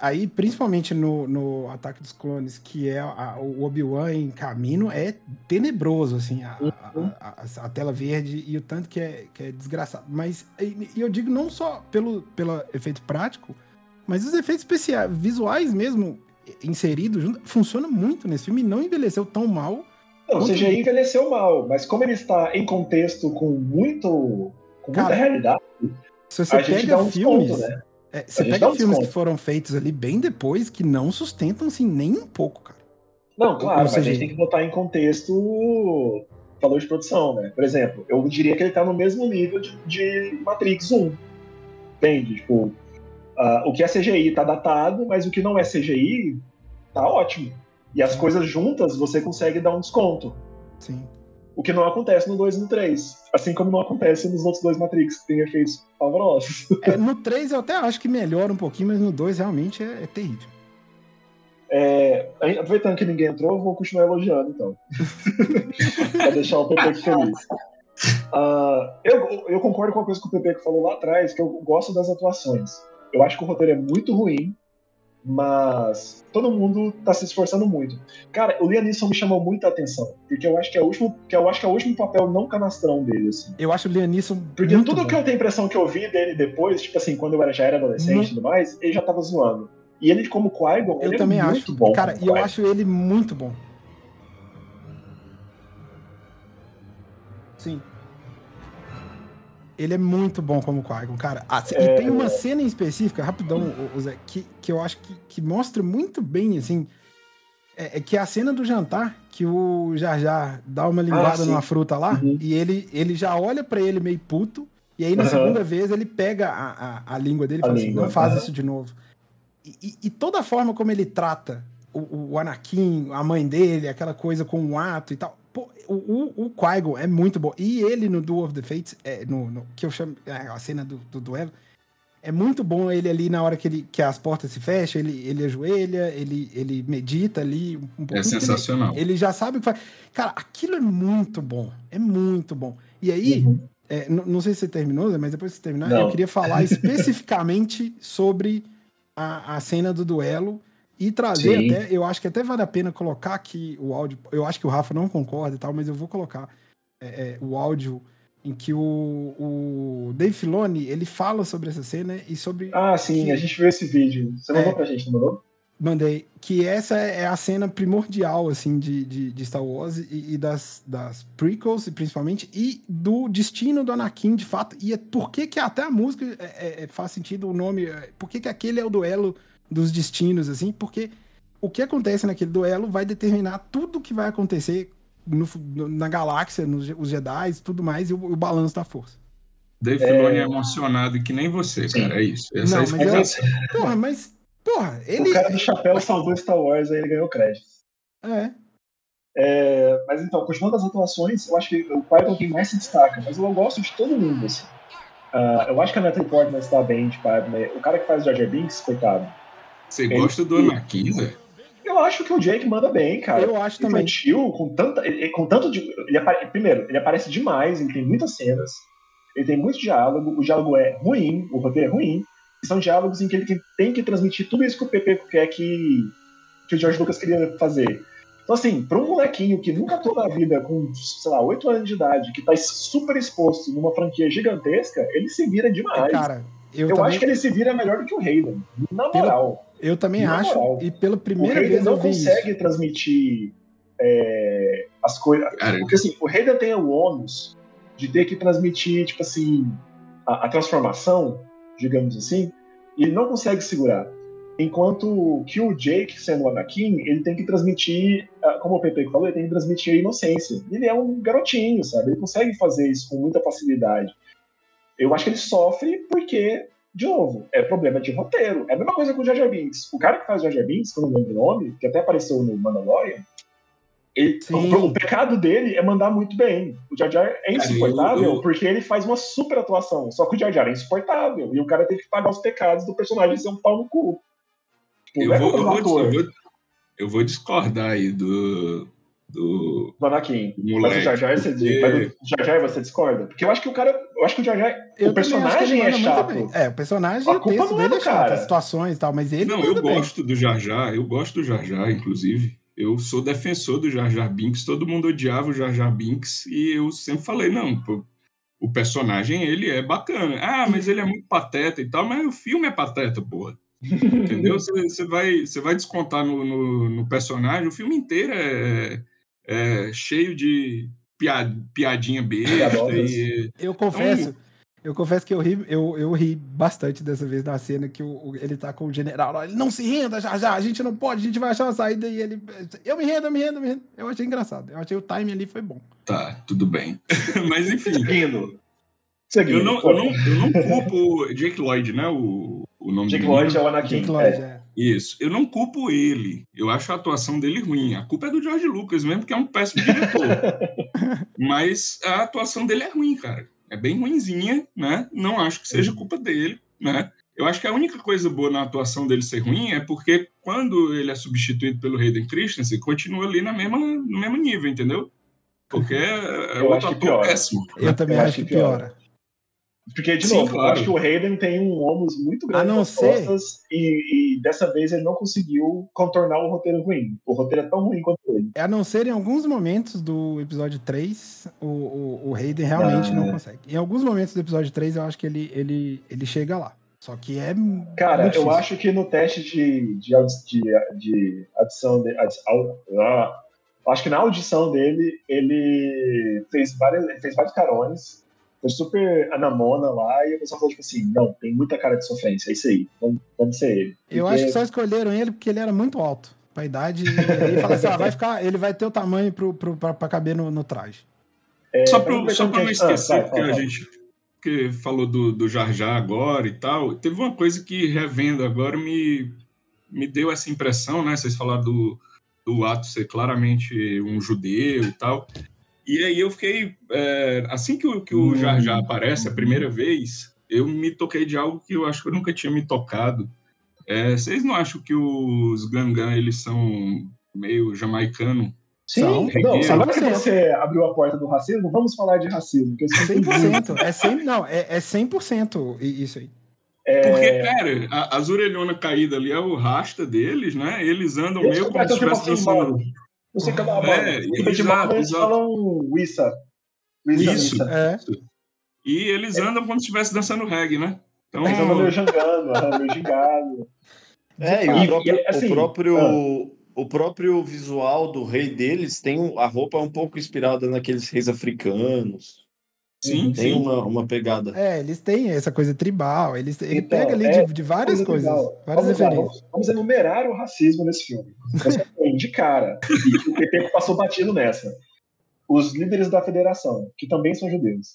aí, principalmente no, no Ataque dos Clones, que é a- o Obi-Wan em caminho, é tenebroso, assim, a, a- a- a tela verde e o tanto que é, que é desgraçado. Mas e, eu digo não só pelo, pelo efeito prático, mas os efeitos especiais, visuais mesmo, inseridos funciona muito nesse filme e não envelheceu tão mal. Não, o CGI envelheceu mal, mas como ele está em contexto com muito com muita Cara, realidade, Se você a pega um filmes. né? é, você pega um filmes que foram feitos ali bem depois que não sustentam assim nem um pouco, cara. Não, claro, Ou mas a seja- gente tem que botar em contexto valor de produção, né? Por exemplo, eu diria que ele tá no mesmo nível de, de Matrix 1. Entende? Tipo, ah, o que é CGI tá datado, mas o que não é CGI tá ótimo. E as coisas juntas você consegue dar um desconto. Sim. O que não acontece no 2 e no 3. Assim como não acontece nos outros dois Matrix, que tem efeitos pavorosos. É, no 3 eu até acho que melhora um pouquinho, mas no 2 realmente é, é terrível. É, aproveitando que ninguém entrou, eu vou continuar elogiando, então. pra deixar o Pepe feliz. Ah, eu, eu concordo com uma coisa que o Pepe falou lá atrás, que eu gosto das atuações. Eu acho que o roteiro é muito ruim, Mas todo mundo tá se esforçando muito. Cara, o Liam Neeson me chamou muita atenção, porque eu acho que é o último, que eu acho que é o último papel não canastrão dele, assim. Eu acho o Liam Neeson Porque tudo bom. que eu tenho a impressão que eu vi dele depois, tipo assim, quando eu era, já era adolescente Não. e tudo mais, ele já tava zoando. E ele, como Qui-Gon, Eu ele também é acho. muito bom. Cara, e eu acho ele muito bom. Sim. Ele é muito bom como Qui-Gon, cara. Ah, E É. tem uma cena em específica, rapidão, Zé, que, que eu acho que, que mostra muito bem, assim. É, é que é a cena do jantar, que o Jar Jar dá uma linguada sim. numa fruta lá, Uhum. e ele, ele já olha pra ele meio puto, e aí na Aham. segunda vez ele pega a, a, a língua dele e fala assim, não faz aham. isso de novo. E, e- e toda a forma como ele trata o, o Anakin, a mãe dele, aquela coisa com o ato e tal. Pô, o, o, o Qui-Gon é muito bom. E ele no Duel of the Fates, é, no, no- que eu chamo é, a cena do, do duelo, é muito bom ele ali na hora que, ele, que as portas se fecham, ele, ele ajoelha, ele, ele medita ali um, pouquinho. É porque sensacional. Ele, ele já sabe o que faz. Cara, aquilo é muito bom. É muito bom. E aí, Uhum. é, não sei se você terminou, Zé, mas depois que você terminar, Não. eu queria falar especificamente sobre a, a cena do duelo e trazer Sim. até, eu acho que até vale a pena colocar aqui o áudio. Eu acho que o Rafa não concorda e tal, mas eu vou colocar é, é, o áudio em que o, o Dave Filoni ele fala sobre essa cena e sobre. Ah, sim, que- a gente viu esse vídeo. Você mandou É. pra gente, não mandou? Mandei. Que essa é a cena primordial, assim, de, de, de Star Wars e, e das, das prequels, principalmente, e do destino do Anakin, de fato. E é por que que até a música é- é- é- faz sentido o nome, é, por que que aquele é o duelo dos destinos, assim, porque o que acontece naquele duelo vai determinar tudo que vai acontecer no na galáxia, nos os Jedi, tudo mais, e o, o balanço da força. Dave Filoni é emocionado que nem você, Sim. cara. É isso. Essa Não, é a mas Mas eu- explicação. Porra, mas, porra, ele... O cara do chapéu salvou Star Wars, aí ele ganhou crédito. É, É, mas então, continuando as atuações, eu acho que o Qui-Gon quem mais se destaca, mas eu gosto de todo mundo, assim. Ah, eu acho que a Natalie Portman está bem de Padme. O cara que faz o Jar Jar Binks, coitado. Você gosta do Anakin, Zé? Eu acho que o Jake manda bem, cara. eu acho também. Infantil, com tanta. ele- Com tanto de. Ele apare- primeiro, ele aparece demais, ele tem muitas cenas, ele tem muito diálogo, o diálogo é ruim, o roteiro é ruim. São diálogos em que ele tem que transmitir tudo isso que o PP quer que, que o George Lucas queria fazer. Então, assim, para um molequinho que nunca atuou na vida com, sei lá, 8 anos de idade, que tá super exposto numa franquia gigantesca, ele se vira demais. Cara, eu, eu também... acho que ele se vira melhor do que o Hayden. Na Pelo- moral. Eu também Na acho, moral. e pela O primeira vez não eu vi consegue isso. transmitir é, as coisas. Porque assim, o Hayden tem o ônus de ter que transmitir, tipo assim, a, a transformação, digamos assim, e ele não consegue segurar. Enquanto que o Jake, sendo o Anakin, ele tem que transmitir, ah, como o Pepe falou, ele tem que transmitir a inocência. Ele é um garotinho, sabe? Ele consegue fazer isso com muita facilidade. Eu acho que ele sofre porque, de novo, é problema de roteiro. É a mesma coisa com o Jar Jar Binks. O cara que faz o Jar Jar Binks, que eu não lembro o nome, que até apareceu no Mandalorian, ele- o, o pecado dele é mandar muito bem. O Jar Jar é insuportável eu- eu- porque ele faz uma super atuação. Só que o Jar Jar é insuportável. E o cara tem que pagar os pecados do personagem ser um pau no cu. Tipo, Eu é vou, vou, eu, vou, eu vou discordar aí do, do do Anakin. Mas moleque. o Jar Jar, você, porque- mas o Jar Jar você discorda? Porque eu acho que o cara. Eu acho que o Jar Jar. Eu o personagem é chato. bem. É, o personagem, A o culpa não é dele do é chato, cara. as situações e tal, mas ele Não, eu bem. gosto do Jar Jar, eu gosto do Jar Jar, inclusive. Eu sou defensor do Jar Jar Binks, todo mundo odiava o Jar Jar Binks e eu sempre falei, não, pô, o personagem, ele é bacana. Ah, mas ele é muito pateta e tal, mas o filme é pateta, porra. Entendeu? Você vai, você vai descontar no, no, no personagem, o filme inteiro é, é cheio de pia- piadinha besta e... Eu confesso, eu confesso que eu ri, eu, eu ri bastante dessa vez na cena que o, o- ele tá com o general. Ele não se renda já já, a gente não pode, a gente vai achar uma saída e ele. Eu me rendo, eu me rendo, eu me rendo. Eu achei engraçado. Eu achei o timing ali foi bom. Tá, tudo bem. mas enfim, Seguindo. Seguindo. eu não, eu, não, eu não culpo o Jake Lloyd, né? O, o nome Jake Lloyd é o Anakin. Jake Lloyd, é. é. Isso. Eu não culpo ele. Eu acho a atuação dele ruim. A culpa é do George Lucas mesmo, que é um péssimo diretor. Mas a atuação dele é ruim, cara. É bem ruinzinha, né? Não acho que seja culpa dele, né? Eu acho que a única coisa boa na atuação dele ser ruim é porque quando ele é substituído pelo Hayden Christensen, continua ali na mesma, no mesmo nível, entendeu? Porque é Eu outro acho que ator piora. péssimo. Eu também Eu acho que piora. piora. Porque, de Sim, novo, eu claro. acho que o Hayden tem um ônus muito grande A não nas ser- costas e, e dessa vez ele não conseguiu contornar o roteiro ruim. O roteiro é tão ruim quanto ele. A não ser em alguns momentos do episódio 3, o, o, o Hayden realmente Ah. não consegue. Em alguns momentos do episódio 3, eu acho que ele, ele, ele chega lá. Só que é. Cara, muito eu acho que no teste de, de, de, de adição. De, adi- au- ah, acho que na audição dele, ele fez, várias, fez vários carões. Foi super anamona lá, e o pessoal falou, tipo assim, não, tem muita cara de sofrência, é isso aí, vamos, vamos ser ele. Eu Porque- acho que só escolheram ele porque ele era muito alto pra idade. E aí fala assim: ah, vai ficar, ele vai ter o tamanho pro, pro, pra, pra caber no, no traje. É, Só para só pra que não a gente- ah, esquecer, vai, porque fala, a fala. gente que falou do, do Jar Jar agora e tal, teve uma coisa que, revendo agora, me, me deu essa impressão, né? Vocês falaram do, do ato ser claramente um judeu e tal. E aí eu fiquei. é, assim que o, que o Jar Jar aparece a primeira vez, eu me toquei de algo que eu acho que eu nunca tinha me tocado. É, vocês não acham que os Gangan, eles são meio jamaicano? Sim, São. não, agora que você abriu a porta do racismo, vamos falar de racismo. Que eu sempre 100%. É 100%. Não, é, é 100% i- isso aí. É, Porque, cara, a- as orelhonas caídas ali é o rasta deles, né? Eles andam meio como se estivesse tipo assim, dançando. Não sei o que lá, É, de exato, eles exato. falam Wissa. Wissa, Isso. Wissa. É. E eles andam como se estivesse dançando reggae, né? Então, Eles andam meio jangando, meio gingado. É, e o próprio, e, assim, o, próprio, ah. o próprio visual do rei deles tem a roupa um pouco inspirada naqueles reis africanos. Sim, Tem sim. uma, uma pegada. É, eles têm essa coisa tribal. Eles, ele Então, pega ali é de, de várias Coisa coisas. legal. Várias vamos, lá, referências. vamos, vamos enumerar o racismo nesse filme. De cara. E que o PT passou batido nessa. Os líderes da federação, que também são judeus.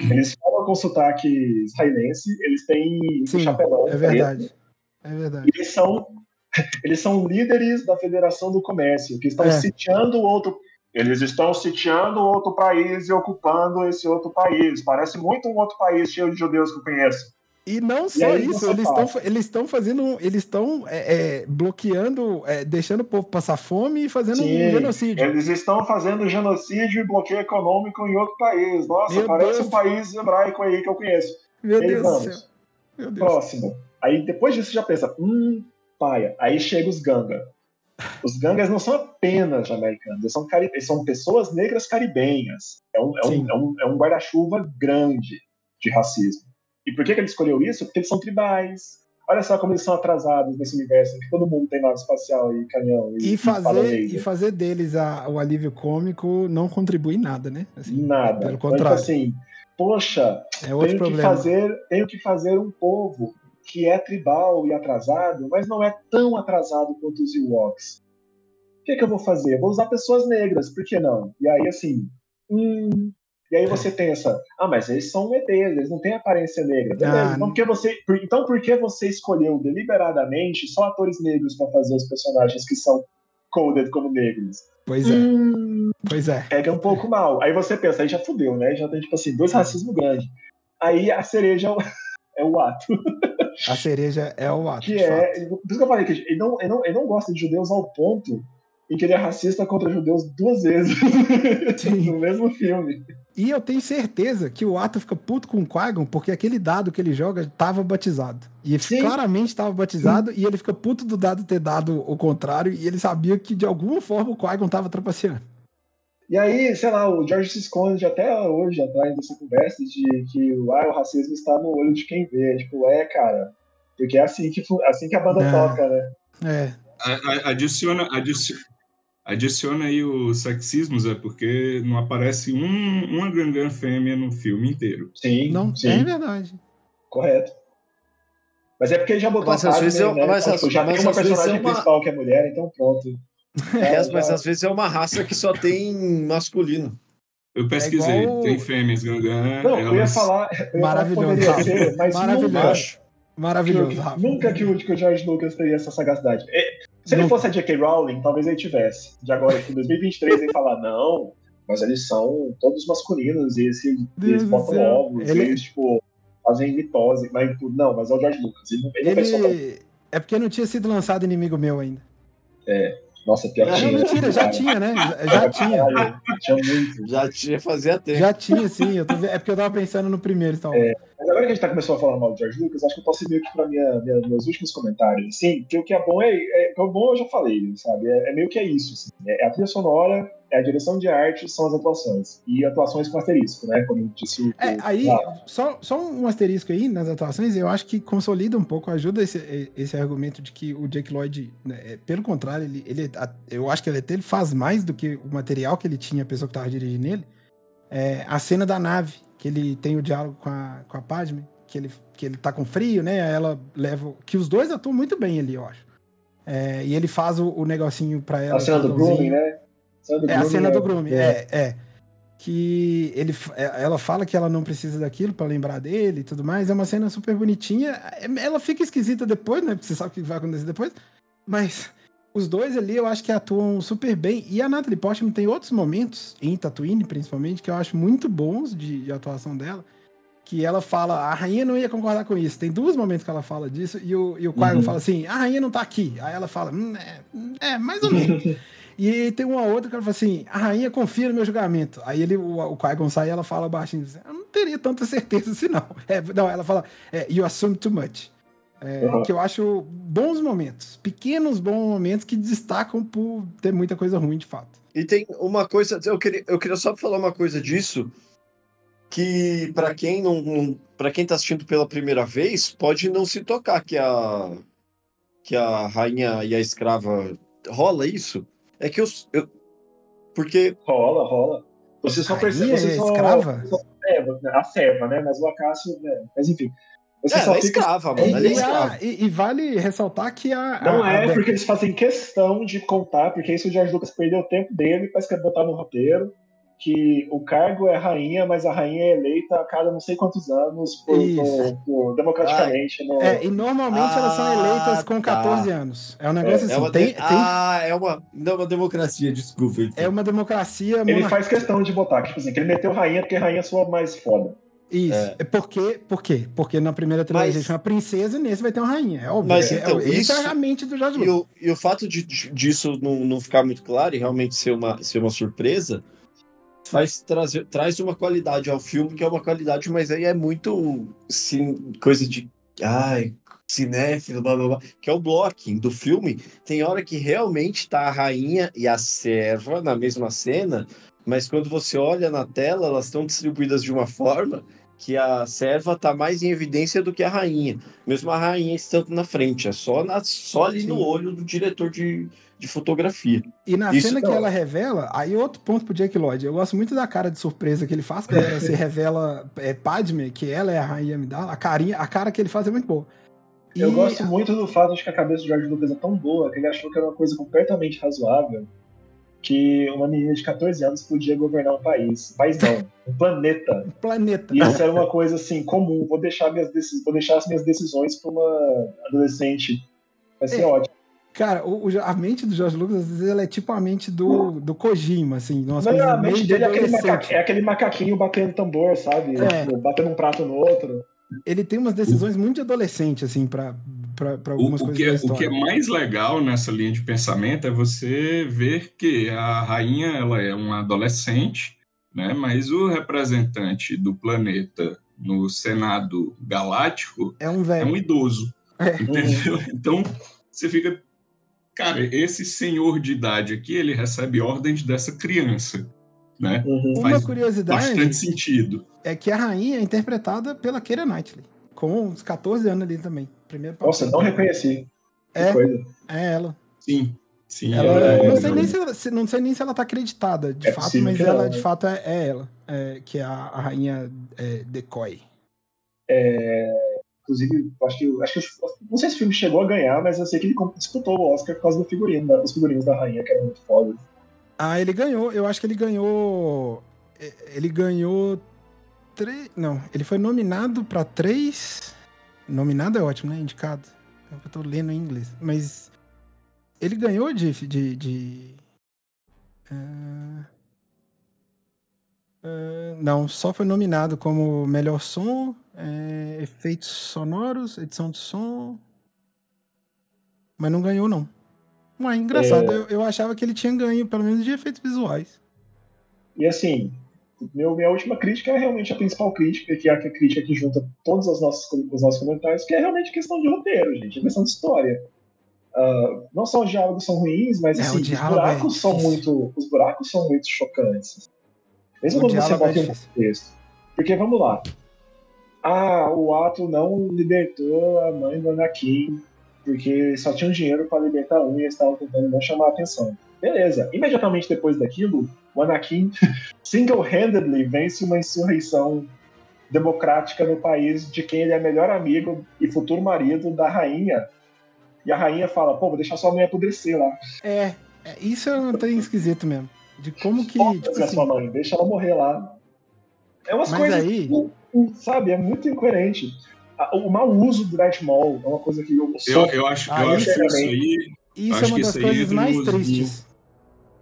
Eles falam com sotaque israelense, eles têm Sim, chapelão. é preto, verdade. É verdade. eles são eles são líderes da Federação do Comércio, que estão É. sitiando outro. Eles estão sitiando outro país e ocupando esse outro país. Parece muito um outro país cheio de judeus que eu conheço. E não só isso, eles estão eles estão fazendo, eles estão é, é, bloqueando, é, deixando o povo passar fome e fazendo Sim, um genocídio. Eles estão fazendo genocídio e bloqueio econômico em outro país. Nossa, Meu parece Deus. um país hebraico aí que eu conheço. Meu aí Deus do céu. Meu Deus. Próximo. Aí depois disso você já pensa, hum, paia. Aí chega os ganga. Os gangas não são apenas jamaicanos, eles são, cari- eles são pessoas negras caribenhas. É um, é um, é um, é um guarda-chuva grande de racismo. E por que, que ele escolheu isso? Porque eles são tribais. Olha só como eles são atrasados nesse universo em que todo mundo tem nave espacial e canhão. E, E fazer, e fazer deles a- o alívio cômico não contribui em nada, né? Assim, Nada. Pelo Então, contrário. assim, poxa, é outro tenho que, problema. fazer, tenho que fazer um povo que é tribal e atrasado, mas não é tão atrasado quanto os Ewoks. O que, que eu vou fazer? Eu vou usar pessoas negras, por que não? E aí, assim, hum, e aí você pensa, ah, mas eles são ETs, eles não têm aparência negra. Beleza, Ah, então, por que você, então por que você escolheu deliberadamente só atores negros para fazer os personagens que são coded como negros? Pois é, Hum, pois é. pega um pouco mal. Aí você pensa, aí já fudeu, né? Já tem, tipo assim, dois racismo grandes. Aí a cereja é o, é o ato. A cereja é o ato. Que é. fato. Por isso que eu falei que ele não, ele, não, ele não gosta de judeus ao ponto em que ele é racista contra judeus duas vezes Sim. no mesmo filme. E eu tenho certeza que o Ato fica puto com o Qui-Gon porque aquele dado que ele joga tava batizado. E ele Sim. claramente estava batizado e ele fica puto do dado ter dado o contrário e ele sabia que de alguma forma o Qui-Gon tava trapaceando. E aí, sei lá, o George se esconde até hoje atrás dessa conversa de que ah, o racismo está no olho de quem vê. Tipo, é, cara. Porque é assim que, fu- assim que a banda É. toca, né? É, A- a- Adiciona, adici- adiciona aí os sexismos, é porque não aparece um, uma Gangan fêmea no filme inteiro. Sim, não, sim. é verdade. Correto. Mas é porque ele já botou Mas a é- né? mas Então, tipo, já mas tem uma vezes personagem é uma- principal que é mulher, então pronto. É, já- mas às vezes é uma raça que só tem masculino. Eu pesquisei, igual- tem fêmeas Gangan. Não, eu ia elas- falar, eu ia falar que Maravilhoso, ser, mas Maravilhoso. nunca, Maravilhoso, que, Rafa. nunca que, o, que o George Lucas teria essa sagacidade. É, Se ele Nunca. fosse a J.K. Rowling, talvez ele tivesse. De agora, em 2023, ele falar, não, mas eles são todos masculinos e eles, eles botam ovos, Ele- eles, tipo, fazem mitose. Mas, não, mas é o George Lucas. Ele não, ele. Ele. É porque não tinha sido lançado inimigo meu ainda. Nossa, pior que Não, tinha. mentira, já tinha, né? Já, tinha. Tinha muito. Já tinha fazia tempo. Já tinha, sim. Eu tô... É porque eu tava pensando no primeiro, então. Mas agora que a gente tá começando a falar mal de George Lucas, acho que eu posso ir meio que pra minha, minha- meus últimos comentários. Assim, que o que é bom é, é. O que é bom eu já falei, sabe? É, é meio que é isso. assim. É a trilha sonora, é a direção de arte, são as atuações. E atuações com asterisco, né? Como disse o. É, o- aí, ah, só, só um asterisco aí nas atuações, eu acho que consolida um pouco, ajuda esse, esse argumento de que o Jake Lloyd, né, é, pelo contrário, ele, ele, eu acho que ele até ele faz mais do que o material que ele tinha, a pessoa que tava dirigindo ele. É, a cena da nave, que ele tem o diálogo com a, com a Padme, que ele, que ele tá com frio, né? aí Ela leva. Que os dois atuam muito bem ali, eu acho. É, e ele faz o, o negocinho pra ela. a cena do grooming, né? É a cena do grooming, é- é, é. Que ele, é, ela fala que ela não precisa daquilo pra lembrar dele e tudo mais. É uma cena super bonitinha. É, Ela fica esquisita depois, né? Porque você sabe o que vai acontecer depois. Mas os dois ali eu acho que atuam super bem. E a Natalie Portman tem outros momentos, em Tatooine principalmente, que eu acho muito bons de, de atuação dela. Que ela fala, a rainha não ia concordar com isso. Tem dois momentos que ela fala disso. E o, e o Qui-Gon Uhum. fala assim: a rainha não tá aqui. Aí ela fala: hum, é, é, mais ou menos. E tem uma outra que ela fala assim: a rainha confia no meu julgamento. Aí ele, o, o Qui-Gon sai e ela fala baixinho: eu não teria tanta certeza assim, não. É, não, ela fala: é, you assume too much. É, Uhum. Que eu acho bons momentos, pequenos bons momentos que destacam por ter muita coisa ruim de fato. E tem uma coisa, eu queria, eu queria só falar uma coisa disso, que pra quem não, não para quem tá assistindo pela primeira vez, pode não se tocar que a que a rainha e a escrava rola isso. É que eu, eu porque Rola, rola. Você só percebe. Você é só, escrava? só- é, a serva, né? Mas o Acácio. né? Mas enfim. Você é, só ela é fica escrava, E, mano, ela é e escrava. e- e vale ressaltar que a. Não a- a é, porque eles fazem questão de contar, porque isso o George Lucas perdeu o tempo dele para escrever- botar no roteiro, que o cargo é rainha, mas a rainha é eleita a cada não sei quantos anos por, por- por- democraticamente. no- É, e normalmente elas são Ah, eleitas com tá. 14 anos. É um negócio É, assim. É uma, tem, de- tem- Ah, é uma, não é uma democracia, desculpa. então. é uma democracia Ele monarquia. faz questão de botar, tipo assim, que ele meteu rainha porque rainha soa mais foda. Isso. É. É. Por quê? Por quê? Porque na primeira trilogia Mas- tinha uma princesa e nesse vai ter uma rainha. É óbvio. Mas É- então, é, isso é a mente do George E o, e o fato de, disso não, não ficar muito claro e realmente ser uma, ser uma surpresa faz trazer, traz uma qualidade ao filme que é uma qualidade, mas aí é muito sim, coisa de ai, cinéfilo, blá blá blá, que é o blocking do filme. Tem hora que realmente tá a rainha e a serva na mesma cena, mas quando você olha na tela, elas estão distribuídas de uma forma que a serva tá mais em evidência do que a rainha. Mesmo a rainha estando na frente, é só, na, só ali no olho do diretor de, de fotografia. E na isso cena que não. ela revela, aí outro ponto pro Jake Lloyd. Eu gosto muito da cara de surpresa que ele faz quando ela se revela é, Padme, que ela é a rainha Amidala. A, carinha, a cara que ele faz é muito boa. E Eu gosto muito do fato de que a cabeça do George Lucas é tão boa que ele achou que era uma coisa completamente razoável que uma menina de 14 anos podia governar um país. País não, um planeta. o planeta. E isso era uma coisa assim, comum. Vou deixar, minhas decis... Vou deixar as minhas decisões para uma adolescente. Vai ser É. ótimo. Cara, o, o- a mente do George Lucas, às vezes, ela é tipo a mente do, do Kojima, assim. Coisa a mente dele é aquele, é aquele macaquinho batendo tambor, sabe? É. Tipo, batendo um prato no outro. Ele tem umas decisões muito de adolescente, assim, pra, pra, pra O, algumas o coisas que, é, o que é mais legal nessa linha de pensamento é você ver que a rainha ela é uma adolescente, né? mas o representante do planeta no Senado Galáctico É um é velho. um idoso. É. Entendeu? Então você fica. Cara, esse senhor de idade aqui, ele recebe ordens dessa criança. Né? Uhum. Uma faz curiosidade Bastante sentido. é que a rainha é interpretada pela Keira Knightley, com uns 14 anos ali também. Primeiro Nossa, não reconheci. É, é ela. Sim. Sim, Ela, ela é- não, sei nem se não sei nem se ela tá acreditada, de É fato, mas ela, de né? fato, é, é ela, é, que é a, a rainha é, Decoy. É, inclusive, acho que, acho que não sei se o filme chegou a ganhar, mas eu sei que ele disputou o Oscar por causa do figurino, da- dos figurinos da rainha, que eram muito foda. Ah, ele ganhou, eu acho que ele ganhou. Ele ganhou. Três. Não, ele foi nominado pra três. Nominado é ótimo, né? Indicado. É eu tô lendo em inglês. Mas. Ele ganhou de. de, de ah, ah, não, só foi nominado como melhor som, é, efeitos sonoros, edição de som. Mas não ganhou, não. Ué, engraçado. É. Eu, eu achava que ele tinha ganho, pelo menos, de efeitos visuais. E assim, Meu, minha última crítica é realmente a principal crítica, que é a crítica que junta todos os nossos, os nossos comentários, que é realmente questão de roteiro, gente, é questão de história. Uh, não só os diálogos são ruins, mas É, assim, os diálogo buracos é são muito. Os buracos são muito chocantes. Mesmo quando você é bota um difícil. contexto. Porque vamos lá. Ah, o ato não libertou a mãe do Anakin, porque só tinham dinheiro para libertar um e eles estavam tentando não chamar a atenção. Beleza. Imediatamente depois daquilo, o Anakin single-handedly vence uma insurreição democrática no país de quem ele é melhor amigo e futuro marido da rainha. E a rainha fala, pô, vou deixar sua mãe apodrecer lá. É, é, isso é um trem esquisito mesmo. De como que. Tipo a assim, sua mãe, deixa ela morrer lá. É umas Mas coisas, aí- sabe, é muito incoerente. O mau uso do Darth Maul é uma coisa que eu Eu, sou eu acho, Ah, eu acho que isso é aí isso acho é uma que das isso aí coisas mais no- tristes.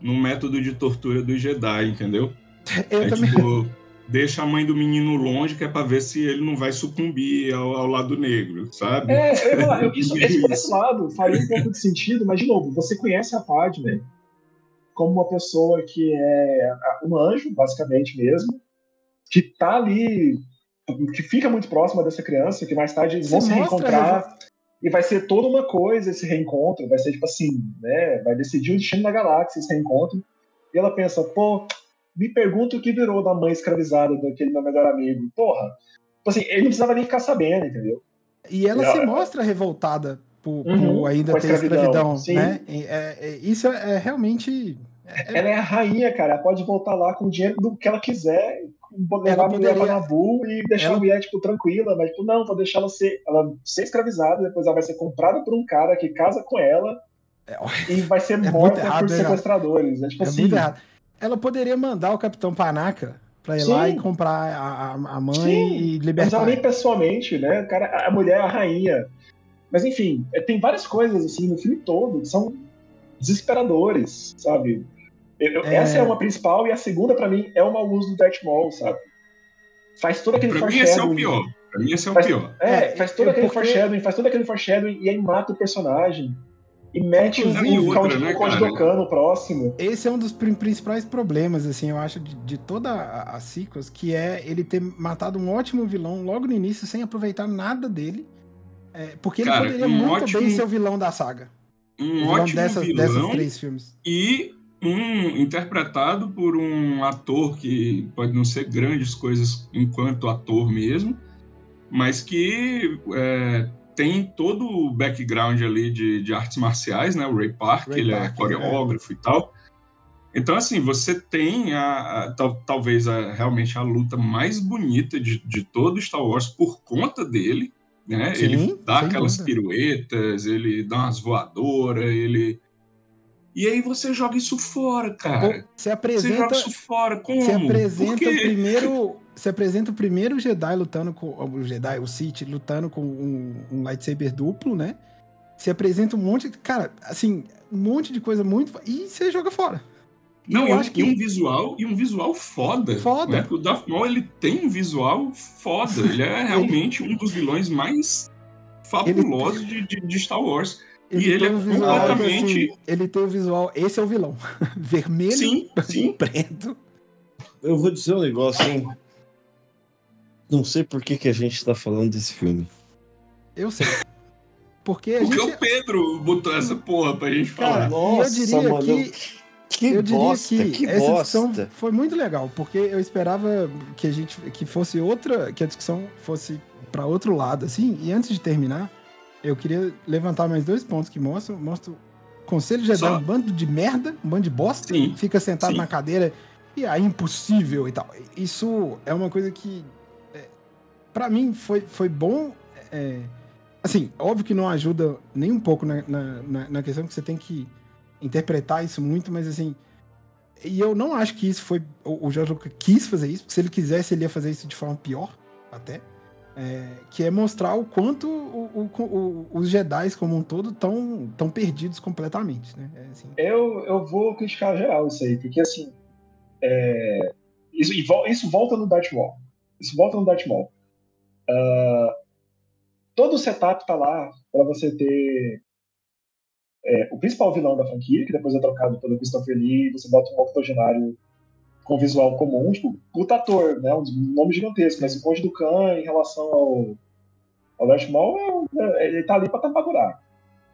no método de tortura do Jedi, entendeu? Eu é também. tipo, deixa a mãe do menino longe, que é pra ver se ele não vai sucumbir ao, ao lado negro, sabe? É, eu ia falar, eu- isso, esse, por esse Isso. lado faria um pouco de sentido, mas de novo, você conhece a Padme como uma pessoa que é um anjo, basicamente mesmo, que tá ali, que fica muito próxima dessa criança, que mais tarde eles vão se reencontrar. E vai ser toda uma coisa esse reencontro, vai ser tipo assim, né? Vai decidir o destino da galáxia esse reencontro. E ela pensa, pô, me pergunta o que virou da mãe escravizada daquele meu melhor amigo. Porra, tipo assim, ele não precisava nem ficar sabendo, entendeu? E ela É, se é. mostra revoltada por, por Uhum, ainda com a ter escravidão, escravidão, né? E, é- é- isso é, é realmente. é- Ela é a rainha, cara. Ela pode voltar lá com o dinheiro do que ela quiser, levar Ela a mulher poderia- pra Nabu e deixar ela- a mulher, tipo, tranquila. Mas, tipo, não, vou deixar ela ser, ela ser escravizada, depois ela vai ser comprada por um cara que casa com ela É, e vai ser muito morta errado, por né, sequestradores. É, tipo é assim. muito errado. Ela poderia mandar o Capitão Panaca pra ir lá Sim. e comprar a, a- mãe Sim, e libertar. precisava nem pessoalmente, né? O cara, a mulher é a rainha. Mas enfim, é, tem várias coisas assim no filme todo que são desesperadores, sabe? Eu- É. Essa é uma principal e a segunda pra mim é o mau uso do Darth Maul, sabe? Faz todo aquele Pra mim, esse é o foreshadowing. pior. Pra mim, esse é o Faz- pior. É, É, faz todo eu- aquele porque- foreshadowing, faz todo aquele foreshadowing e aí mata o personagem. E mete o, Inclusive, o outra, né, próximo. Esse é um dos prin- principais problemas, assim, eu acho, de, de toda a, a sequels, que é ele ter matado um ótimo vilão logo no início, sem aproveitar nada dele. É, porque ele Cara, poderia um muito ótimo- bem ser o vilão da saga. O Um vilão ótimo dessas, vilão dessas três filmes. e um interpretado por um ator que pode não ser grandes coisas enquanto ator mesmo, mas que é, tem todo o background ali de, de artes marciais, né? O Ray Park, Ray ele é Park, coreógrafo e tal. Então, assim, você tem a, a- tal- talvez a- realmente a luta mais bonita de, de todo Star Wars por conta dele, né? Sim, ele dá aquelas dúvida. piruetas, ele dá umas voadoras, ele. E aí você joga isso fora, cara. Você Você apresenta, joga isso fora. Como? você apresenta o primeiro. Você apresenta o primeiro Jedi lutando com. O Jedi, o Sith, lutando com um, um lightsaber duplo, né? Você apresenta um monte. Cara, assim, um monte de coisa muito. E você joga fora. Não, eu e um, acho que- um visual e um visual foda. Foda. Né? Porque o Darth Maul ele tem um visual foda. Ele é realmente um dos vilões mais fabulosos de, de, de Star Wars. E ele é um visual, completamente- assim, ele tem o visual. Esse é o vilão. Vermelho Sim, sim. preto. Eu vou dizer um negócio, hein? Não sei por que, que a gente tá falando desse filme. Eu sei. Porque a Porque gente. o Pedro botou essa porra pra gente Cara, falar. e eu diria mano, que- Que eu diria bosta, que, que, essa discussão bosta. foi muito legal, porque eu esperava que a gente que fosse outra, que a discussão fosse para outro lado, assim. E antes de terminar, eu queria levantar mais dois pontos que mostram, mostram Conselho Jedi, Só- um bando de merda, um bando de bosta, Sim, fica sentado sim. na cadeira e é impossível e tal. Isso é uma coisa que é, para mim foi, foi bom. é, assim, óbvio que não ajuda nem um pouco na, na, na- na questão que você tem que interpretar isso muito, mas assim. E eu não acho que isso foi. O, George Lucas quis fazer isso, porque se ele quisesse, ele ia fazer isso de forma pior, até. É, que é mostrar o quanto o- o- o- os Jedi como um todo estão tão perdidos completamente, né? É, assim, Eu, eu vou criticar geral isso aí, porque assim. é, isso, isso volta no Darth Maul. Isso volta no Darth Maul. Ah, todo o setup tá lá para você ter é, o principal vilão da franquia, que depois é trocado pelo Christopher Lee, você bota um octogenário com visual comum, tipo, puta ator, né? Um nome gigantesco, mas o Conde do Khan em relação ao, ao Darth Maul, é, ele tá ali pra tampar buraco.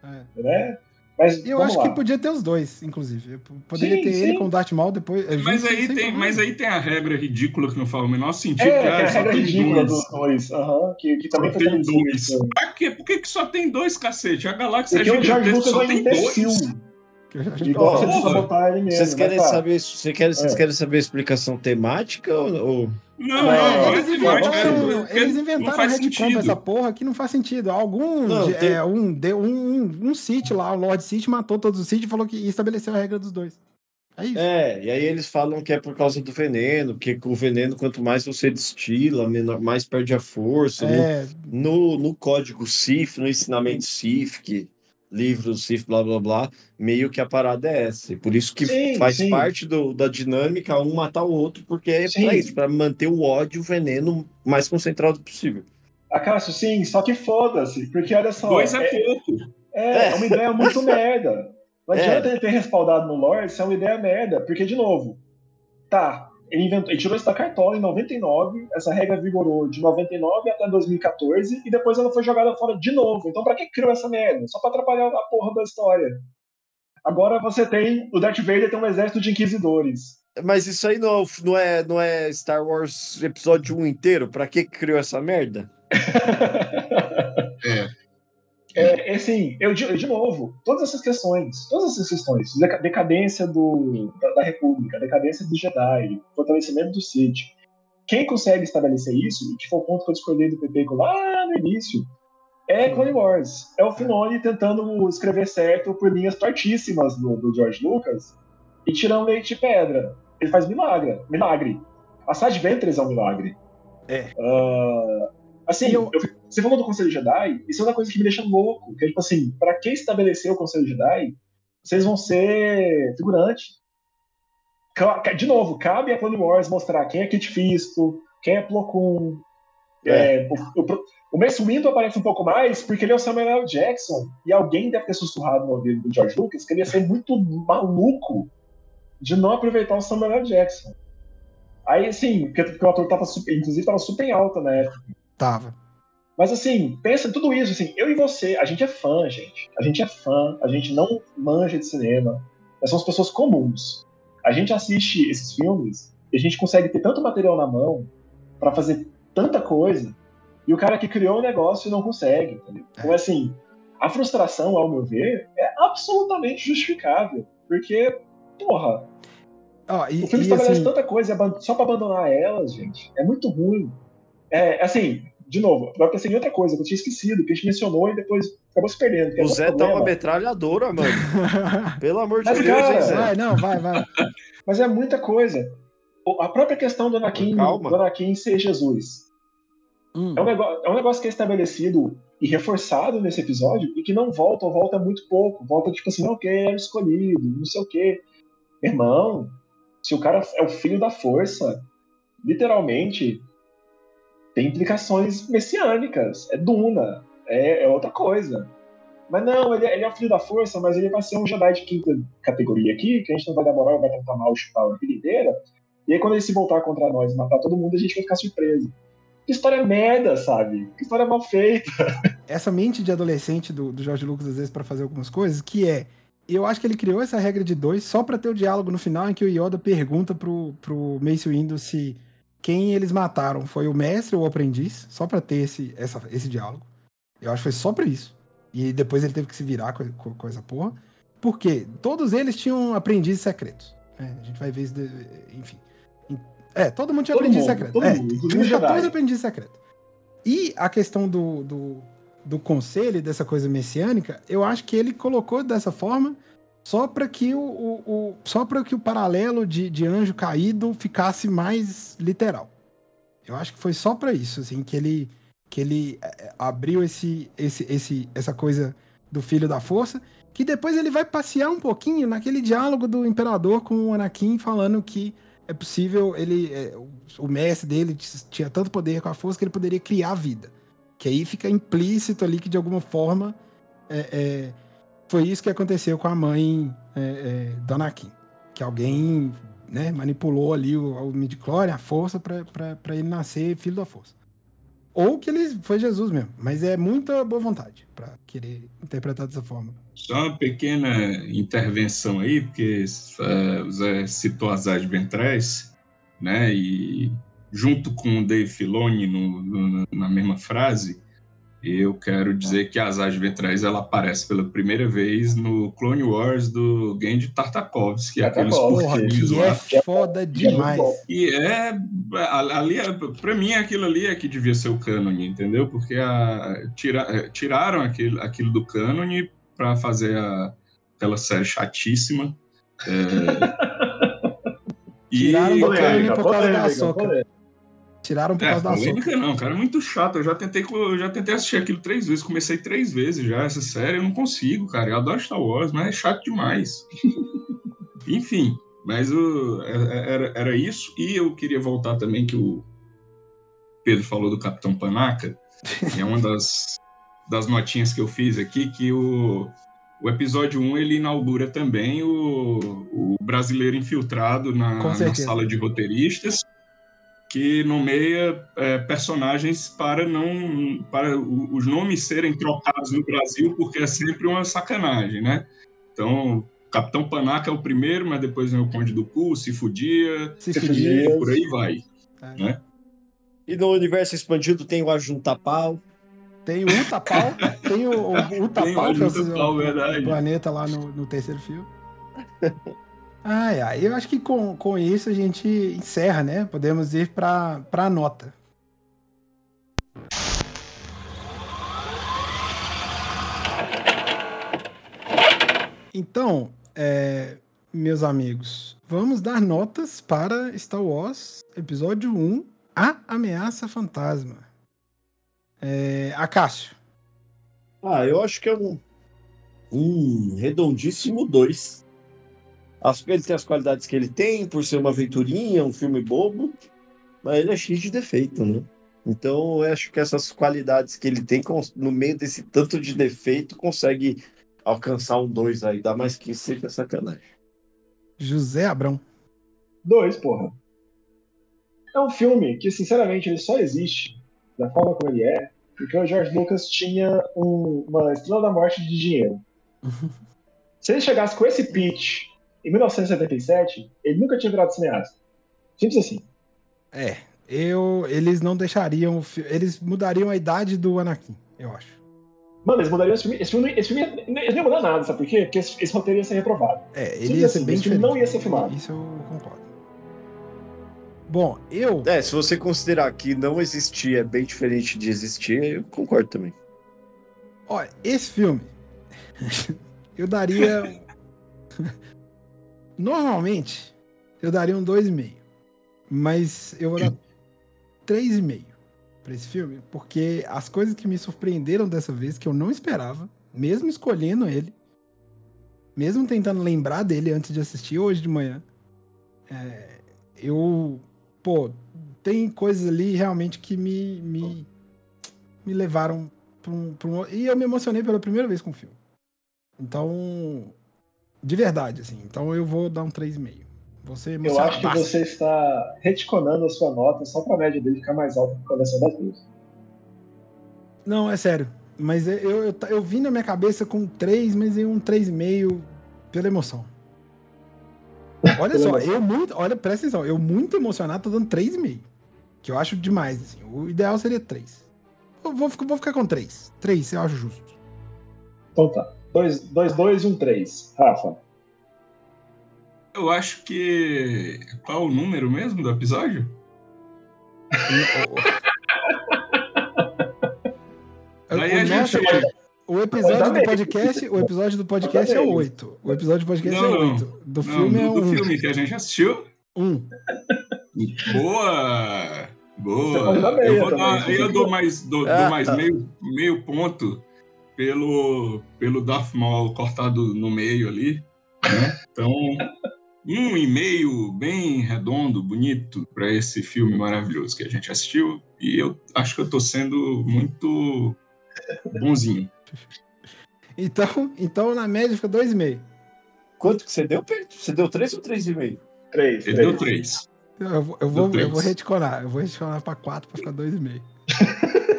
É. Né? Mas Eu acho lá. que podia ter os dois, inclusive. Poderia Sim, ter ele sim. com o Darth Maul depois. é, Mas aí, tem, problema. mas aí tem a regra ridícula que não faz o menor sentido. É, que, ah, é a só regra tem ridícula dois. dos dois, aham, que, que também Só tem dois. Pra quê? Por que, que só tem dois, cacete? A galáxia Porque é o George Lucas só é tem dois. Gosta de Porra. sabotar ele mesmo. Vocês querem, mas tá. saber, vocês, querem, vocês É. querem saber a explicação temática ou. ou- Não, Não, não, eles inventaram, é- eles inventaram retcon essa porra que não faz sentido. Algum, Não, de- tem- é, um, de- um, um, um Sith lá, o Lord Sith, matou todos os Sith e falou que estabeleceu a regra dos dois. É isso. É, e aí eles falam que é por causa do veneno, que o veneno, quanto mais você destila, menor, mais perde a força. No- É, No, no código CIF, no ensinamento CIF, que livro CIF, blá blá blá, meio que a parada é essa. Por isso que Sim, faz sim. parte do, da dinâmica um matar o outro, porque é Sim. pra isso, pra manter o ódio, o veneno mais concentrado possível. Ah, Cássio, sim, só que foda-se, porque olha só. Dois é, é, pouco. é, é uma ideia muito merda. Não É. adianta ele ter respaldado no lore, isso é uma ideia merda, porque, de novo, tá, ele, inventou, ele tirou isso da cartola em 99, essa regra vigorou de 99 até 2014, e depois ela foi jogada fora de novo. Então, pra que criou essa merda? Só pra atrapalhar a porra da história. Agora você tem. O Darth Vader tem um exército de inquisidores. Mas isso aí não, não, é, não é Star Wars episódio 1 inteiro? Pra que que criou essa merda? É. É, assim, eu de, de novo, todas essas questões, todas essas questões, deca- decadência do, da, da República, decadência do Jedi, fortalecimento do Sith, quem consegue estabelecer isso, que foi o ponto que eu discordei do PP lá no início, é Clone Wars. É o Filoni tentando escrever certo por linhas tortíssimas do, do George Lucas e tirando leite de pedra. Ele faz milagre. milagre. A Side Ventress é um milagre. É. Ah, assim, eu- eu você falou do Conselho Jedi, isso é uma coisa que me deixa louco. Que é tipo assim, pra quem estabeleceu o Conselho Jedi, vocês vão ser ca- De novo, cabe a Clone Wars mostrar quem é Kit Fisto, quem é Plo Koon. É, o, o, o Mace Windu aparece um pouco mais porque ele é o Samuel L. Jackson. E alguém deve ter sussurrado no ouvido do George Lucas que ele ia ser muito maluco de não aproveitar o Samuel L. Jackson. Aí, assim, porque, porque o ator tava super, inclusive tava super em alta na época. Mas assim, pensa em tudo isso, assim, eu e você, a gente é fã, gente. A gente é fã, a gente não manja de cinema. Nós somos pessoas comuns. A gente assiste esses filmes e a gente consegue ter tanto material na mão pra fazer tanta coisa e o cara que criou o negócio não consegue, entendeu? Então, assim, a frustração, ao meu ver, é absolutamente justificável. Porque, porra, e, o filme estabelece assim, tanta coisa só pra abandonar elas, gente, é muito ruim. É, assim, de novo, pensei em outra coisa que eu tinha esquecido, que a gente mencionou e depois acabou se perdendo. é O Zé tá uma metralhadora, mano. Pelo amor de Mas, Deus, cara, Zé? vai, não, vai, vai. Mas é muita coisa. A própria questão do Anakin, Calma. do Anakin ser Jesus. Hum. É um, negócio, é um negócio que é estabelecido e reforçado nesse episódio e que não volta, ou volta muito pouco. Volta tipo assim, não, que é o escolhido, não sei o quê. Irmão, se o cara é o filho da força, literalmente tem implicações messiânicas. É Duna, é, é outra coisa. Mas não, ele, é- ele é o filho da força, mas ele vai ser um Jedi de quinta categoria aqui, que a gente não vai dar moral, vai tentar mal chutar a vida inteira. E aí, quando ele se voltar contra nós e matar todo mundo, a gente vai ficar surpreso. Que história merda, sabe? Que história mal feita. essa mente de adolescente do, do Jorge Lucas, às vezes, pra fazer algumas coisas, que é. Eu acho que ele criou essa regra de dois só pra ter o diálogo no final em que o Yoda pergunta pro, pro Mace Windu se quem eles mataram foi o mestre ou o aprendiz, só pra ter esse, essa, esse diálogo. Eu acho que foi só pra isso. E depois ele teve que se virar com, com, com essa porra. Porque todos eles tinham aprendizes secretos. né? A gente vai ver isso, de- enfim. É, todo mundo tinha Todo aprendiz mundo, secreto. todo É, mundo, tinha uns os 14 Jedi. aprendizes secretos. E a questão do, do, do conselho, dessa coisa messiânica, eu acho que ele colocou dessa forma só para que o, o, o- só para que o paralelo de, de anjo caído ficasse mais literal. Eu acho que foi só para isso, assim, que ele que ele é, abriu esse, esse, esse, essa coisa do filho da força, que depois ele vai passear um pouquinho naquele diálogo do imperador com o Anakin falando que é possível ele é, o, mestre dele tinha tanto poder com a força que ele poderia criar vida. Que aí fica implícito ali que de alguma forma é, é, foi isso que aconteceu com a mãe é, é, do Anakin. Que alguém né, manipulou ali o, o midichlorian, a força, pra ele nascer filho da força. Ou que ele foi Jesus mesmo, mas é muita boa vontade pra querer interpretar dessa forma. Só uma pequena intervenção aí, porque uh, o Zé citou áreas ventrais, né? E junto com o Dave Filoni no, no, na mesma frase, eu quero dizer que as áreas ventrais ela aparece pela primeira vez no Clone Wars do Gendy Tartakovsky, que é aqueles Porra, que é foda demais. E é ali, é, para mim aquilo ali é que devia ser o cânone, entendeu? Porque a, tira, tiraram aquilo, aquilo do cânone para fazer a, aquela série chatíssima. É... tiraram do cânone por causa da. Tiraram por é, causa da polêmica não, cara, é muito chato. Eu já tentei, eu já tentei assistir aquilo três vezes, comecei três vezes já essa série, eu não consigo, cara. Eu adoro Star Wars, mas é chato demais. Enfim, mas o, é, é, era, era isso. E eu queria voltar também que o Pedro falou do Capitão Panaca. é uma das, das notinhas que eu fiz aqui, que o, o episódio 1 ele inaugura também o, o brasileiro infiltrado na, na sala de roteiristas que nomeia é, personagens para não para os nomes serem trocados no Brasil porque é sempre uma sacanagem, né? Então, Capitão Panaca é o primeiro, mas depois vem o Conde do Cu, se fudia, se fudia, por aí vai, é. né? E no universo expandido tem o Ajuntapau. Tem o Utapau, tem o, o Utapau, que é o, o planeta lá no, no terceiro filme. Ai, ai, eu acho que com, com isso a gente encerra, né? Podemos ir para a nota. Então, é, meus amigos, vamos dar notas para Star Wars Episódio 1, A Ameaça Fantasma. É, Acácio. Ah, eu acho que é um, um redondíssimo 2. Acho que ele tem as qualidades que ele tem, por ser uma aventurinha, um filme bobo, mas ele é cheio de defeito, né? Então eu acho que essas qualidades que ele tem, no meio desse tanto de defeito, consegue alcançar um 2 aí, dá mais que seja sacanagem. José Abrão. Dois, porra. É um filme que, sinceramente, ele só existe da forma como ele é, porque o George Lucas tinha um, uma estrela da morte de dinheiro. Se ele chegasse com esse pitch em 1977, ele nunca tinha virado cineasta. Simples assim. É, eu, eles não deixariam. Eles mudariam a idade do Anakin, eu acho. Mano, eles mudariam esse filme. Esse filme, esse filme eles não iam mudar nada, sabe por quê? Porque esse, esse roteiro ia ser reprovado. É, ele Simples ia ser assim, bem esse filme não ia ser filmado. Isso eu concordo. Bom, eu. É, se você considerar que não existir é bem diferente de existir, eu concordo também. Olha, esse filme. eu daria. Normalmente, eu daria um 2,5. Mas eu vou dar 3,5 para esse filme, porque as coisas que me surpreenderam dessa vez, que eu não esperava, mesmo escolhendo ele, mesmo tentando lembrar dele antes de assistir hoje de manhã, é, eu. Pô, tem coisas ali realmente que me, me, me levaram para um, um. E eu me emocionei pela primeira vez com o filme. Então, de verdade, assim. Então eu vou dar um 3,5. Você Eu acho que você está reticonando a sua nota só para a média dele ficar mais alta por coleção das duas. Não, é sério. Mas eu, eu, eu, eu vim na minha cabeça com 3, mas em um 3,5 pela emoção. Olha só, eu muito. Olha, presta atenção, eu muito emocionado tô dando 3,5. Que eu acho demais, assim. O ideal seria 3. Eu vou, vou ficar com 3. 3, eu acho justo. Então tá. 2, 2 e um 3. Rafa. Eu acho que. Qual o número mesmo do episódio? Aí a gente. O episódio do podcast, o episódio do podcast é o 8. O episódio do podcast não, é o 8. Do não, filme é o Do filme que a gente assistiu? 1. Boa! Boa! Eu, vou dar, eu dou mais, dou, dou mais meio, meio ponto pelo, pelo Darth Maul cortado no meio ali. Né? Então, um e meio bem redondo, bonito, para esse filme maravilhoso que a gente assistiu. E eu acho que eu estou sendo muito bonzinho. Então, então na média fica 2,5. Quanto que você deu, Pedro? Você deu 3 ou 3,5? Três. Ele três. deu três. Eu, vou- eu vou, Deu eu vou. Eu retconar pra 4 pra ficar 2,5.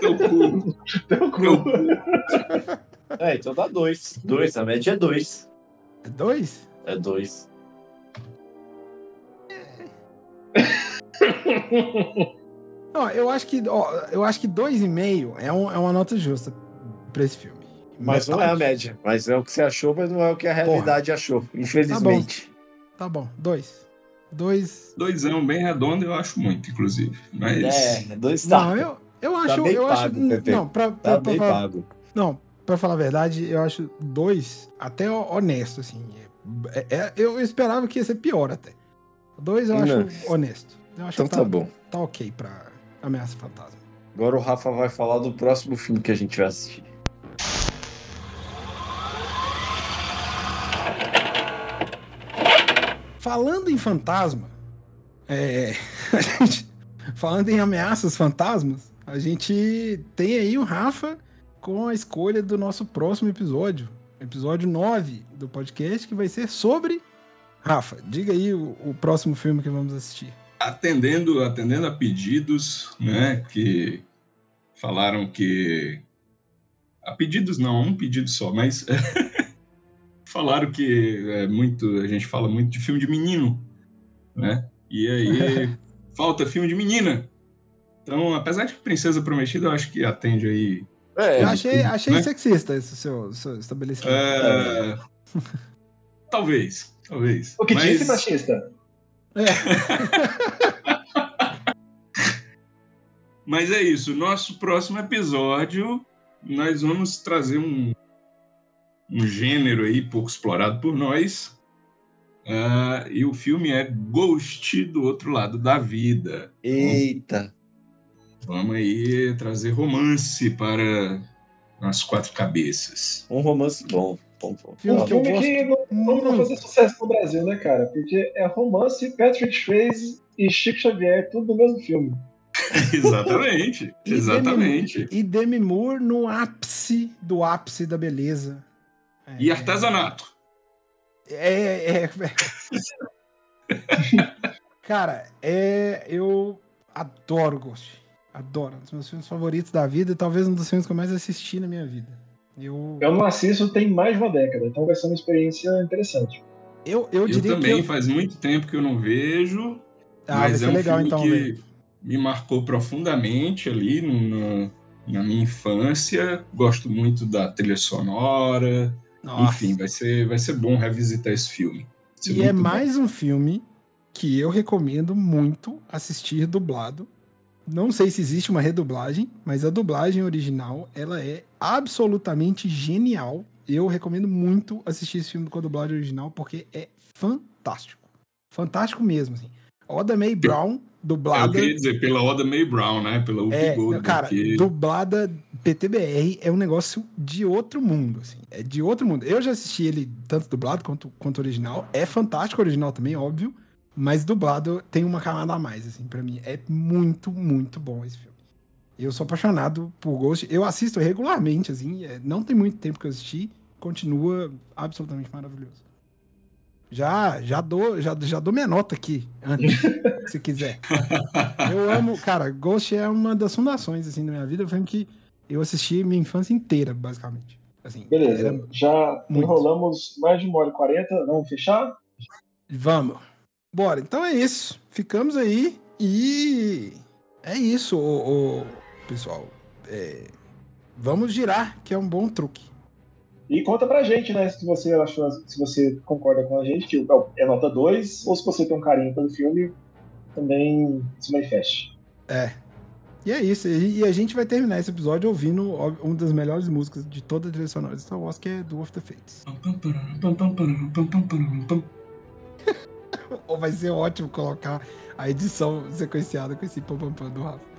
Teu cu. Teu cu. Teu cu. É, então dá dois. Dois, a média é dois. É 2? É dois. Não, eu acho que, ó, eu acho que 2,5 é, um, é uma nota justa pra esse filme. Mas não é a média. Mas é o que você achou, mas não é o que a realidade achou. Infelizmente. Tá bom, 2. 2. Doisão bem redondo, eu acho muito, inclusive. Mas. É, dois tá. Não, eu, eu acho. Tá bem eu acho pago, Pepe. não, pra, pra, Tá pra bem falar, pago. não, pra falar a verdade, eu acho 2 até ho- honesto, assim. É- é- eu esperava que ia ser pior até. 2 eu acho Não. honesto. Eu acho Então que tá bom. Tá ok pra Ameaça Fantasma. Agora o Rafa vai falar do próximo filme que a gente vai assistir. Falando em fantasma, é, falando em ameaças fantasmas, a gente tem aí o Rafa com a escolha do nosso próximo episódio, episódio 9 do podcast, que vai ser sobre. Rafa, diga aí o, o próximo filme que vamos assistir. atendendo, atendendo a pedidos, né, que falaram que a pedidos não, um pedido só, mas falaram que é muito, a gente fala muito de filme de menino, né? E aí falta filme de menina. Então, apesar de Princesa Prometida, eu acho que atende aí. É, Eu achei, achei né? sexista esse seu, seu estabelecimento. é, talvez, talvez. O que Mas- disse, machista? Mas é isso. Nosso próximo episódio, nós vamos trazer um, um gênero aí pouco explorado por nós. Ah, e o filme é Ghost do Outro Lado da Vida. Eita. Vamos aí trazer romance para as quatro cabeças. Um romance bom. bom, bom. Filme Um filme que não, não fazer sucesso no Brasil, né, cara? Porque é romance, Patrick Swayze e Chico Xavier, tudo no mesmo filme. exatamente, E exatamente. E Demi Moore no ápice do ápice da beleza. É, E artesanato. É, é, é. Cara, é. Eu adoro Ghost. Adoro. Um dos meus filmes favoritos da vida e talvez um dos filmes que eu mais assisti na minha vida. Eu, Eu não assisto tem mais de uma década, então vai ser uma experiência interessante. eu, eu Eu, também que. Eu... faz muito tempo que eu não vejo. Ah, vai mas ser é um legal filme então, que velho. me marcou profundamente ali no- na minha infância. Gosto muito da trilha sonora. Nossa. Enfim, vai ser, vai ser bom revisitar esse filme. E é muito bom. mais um filme que eu recomendo muito assistir dublado. Não sei se existe uma redublagem, mas a dublagem original, ela é absolutamente genial. Eu recomendo muito assistir esse filme com a dublagem original, porque é fantástico. Fantástico mesmo, assim. Oda May Brown, É, eu dublada... queria dizer, pela Oda May Brown, né? Pela Whoopi É, Goldberg, cara, dublada PTBR é um negócio de outro mundo, assim. É de outro mundo. Eu já assisti ele tanto dublado quanto, quanto original. É fantástico o original também, óbvio. Mas dublado tem uma camada a mais, assim, pra mim. É muito, muito bom esse filme. Eu sou apaixonado por Ghost. Eu assisto regularmente, assim. é, não tem muito tempo que eu assisti. Continua absolutamente maravilhoso. Já, já dou, já, já dou minha nota aqui, antes, se quiser. Eu amo, cara, Ghost é uma das fundações, assim, da minha vida. Foi um que eu assisti minha infância inteira, basicamente. Assim, Beleza, já muito. enrolamos mais de uma hora e quarenta, vamos fechar? Vamos. Bora, então é isso. Ficamos aí e é isso, ô, ô, pessoal. É, Vamos girar, que é um bom truque. E conta pra gente, né, se você achou, se você concorda com a gente, que é nota 2, ou se você tem um carinho pelo filme, também se manifeste. É. E é isso. E a gente vai terminar esse episódio ouvindo uma das melhores músicas de toda a trilha sonora de Star Wars, que é Do of the Fates. Ou vai ser ótimo colocar a edição sequenciada com esse pam pam pam do Rafa.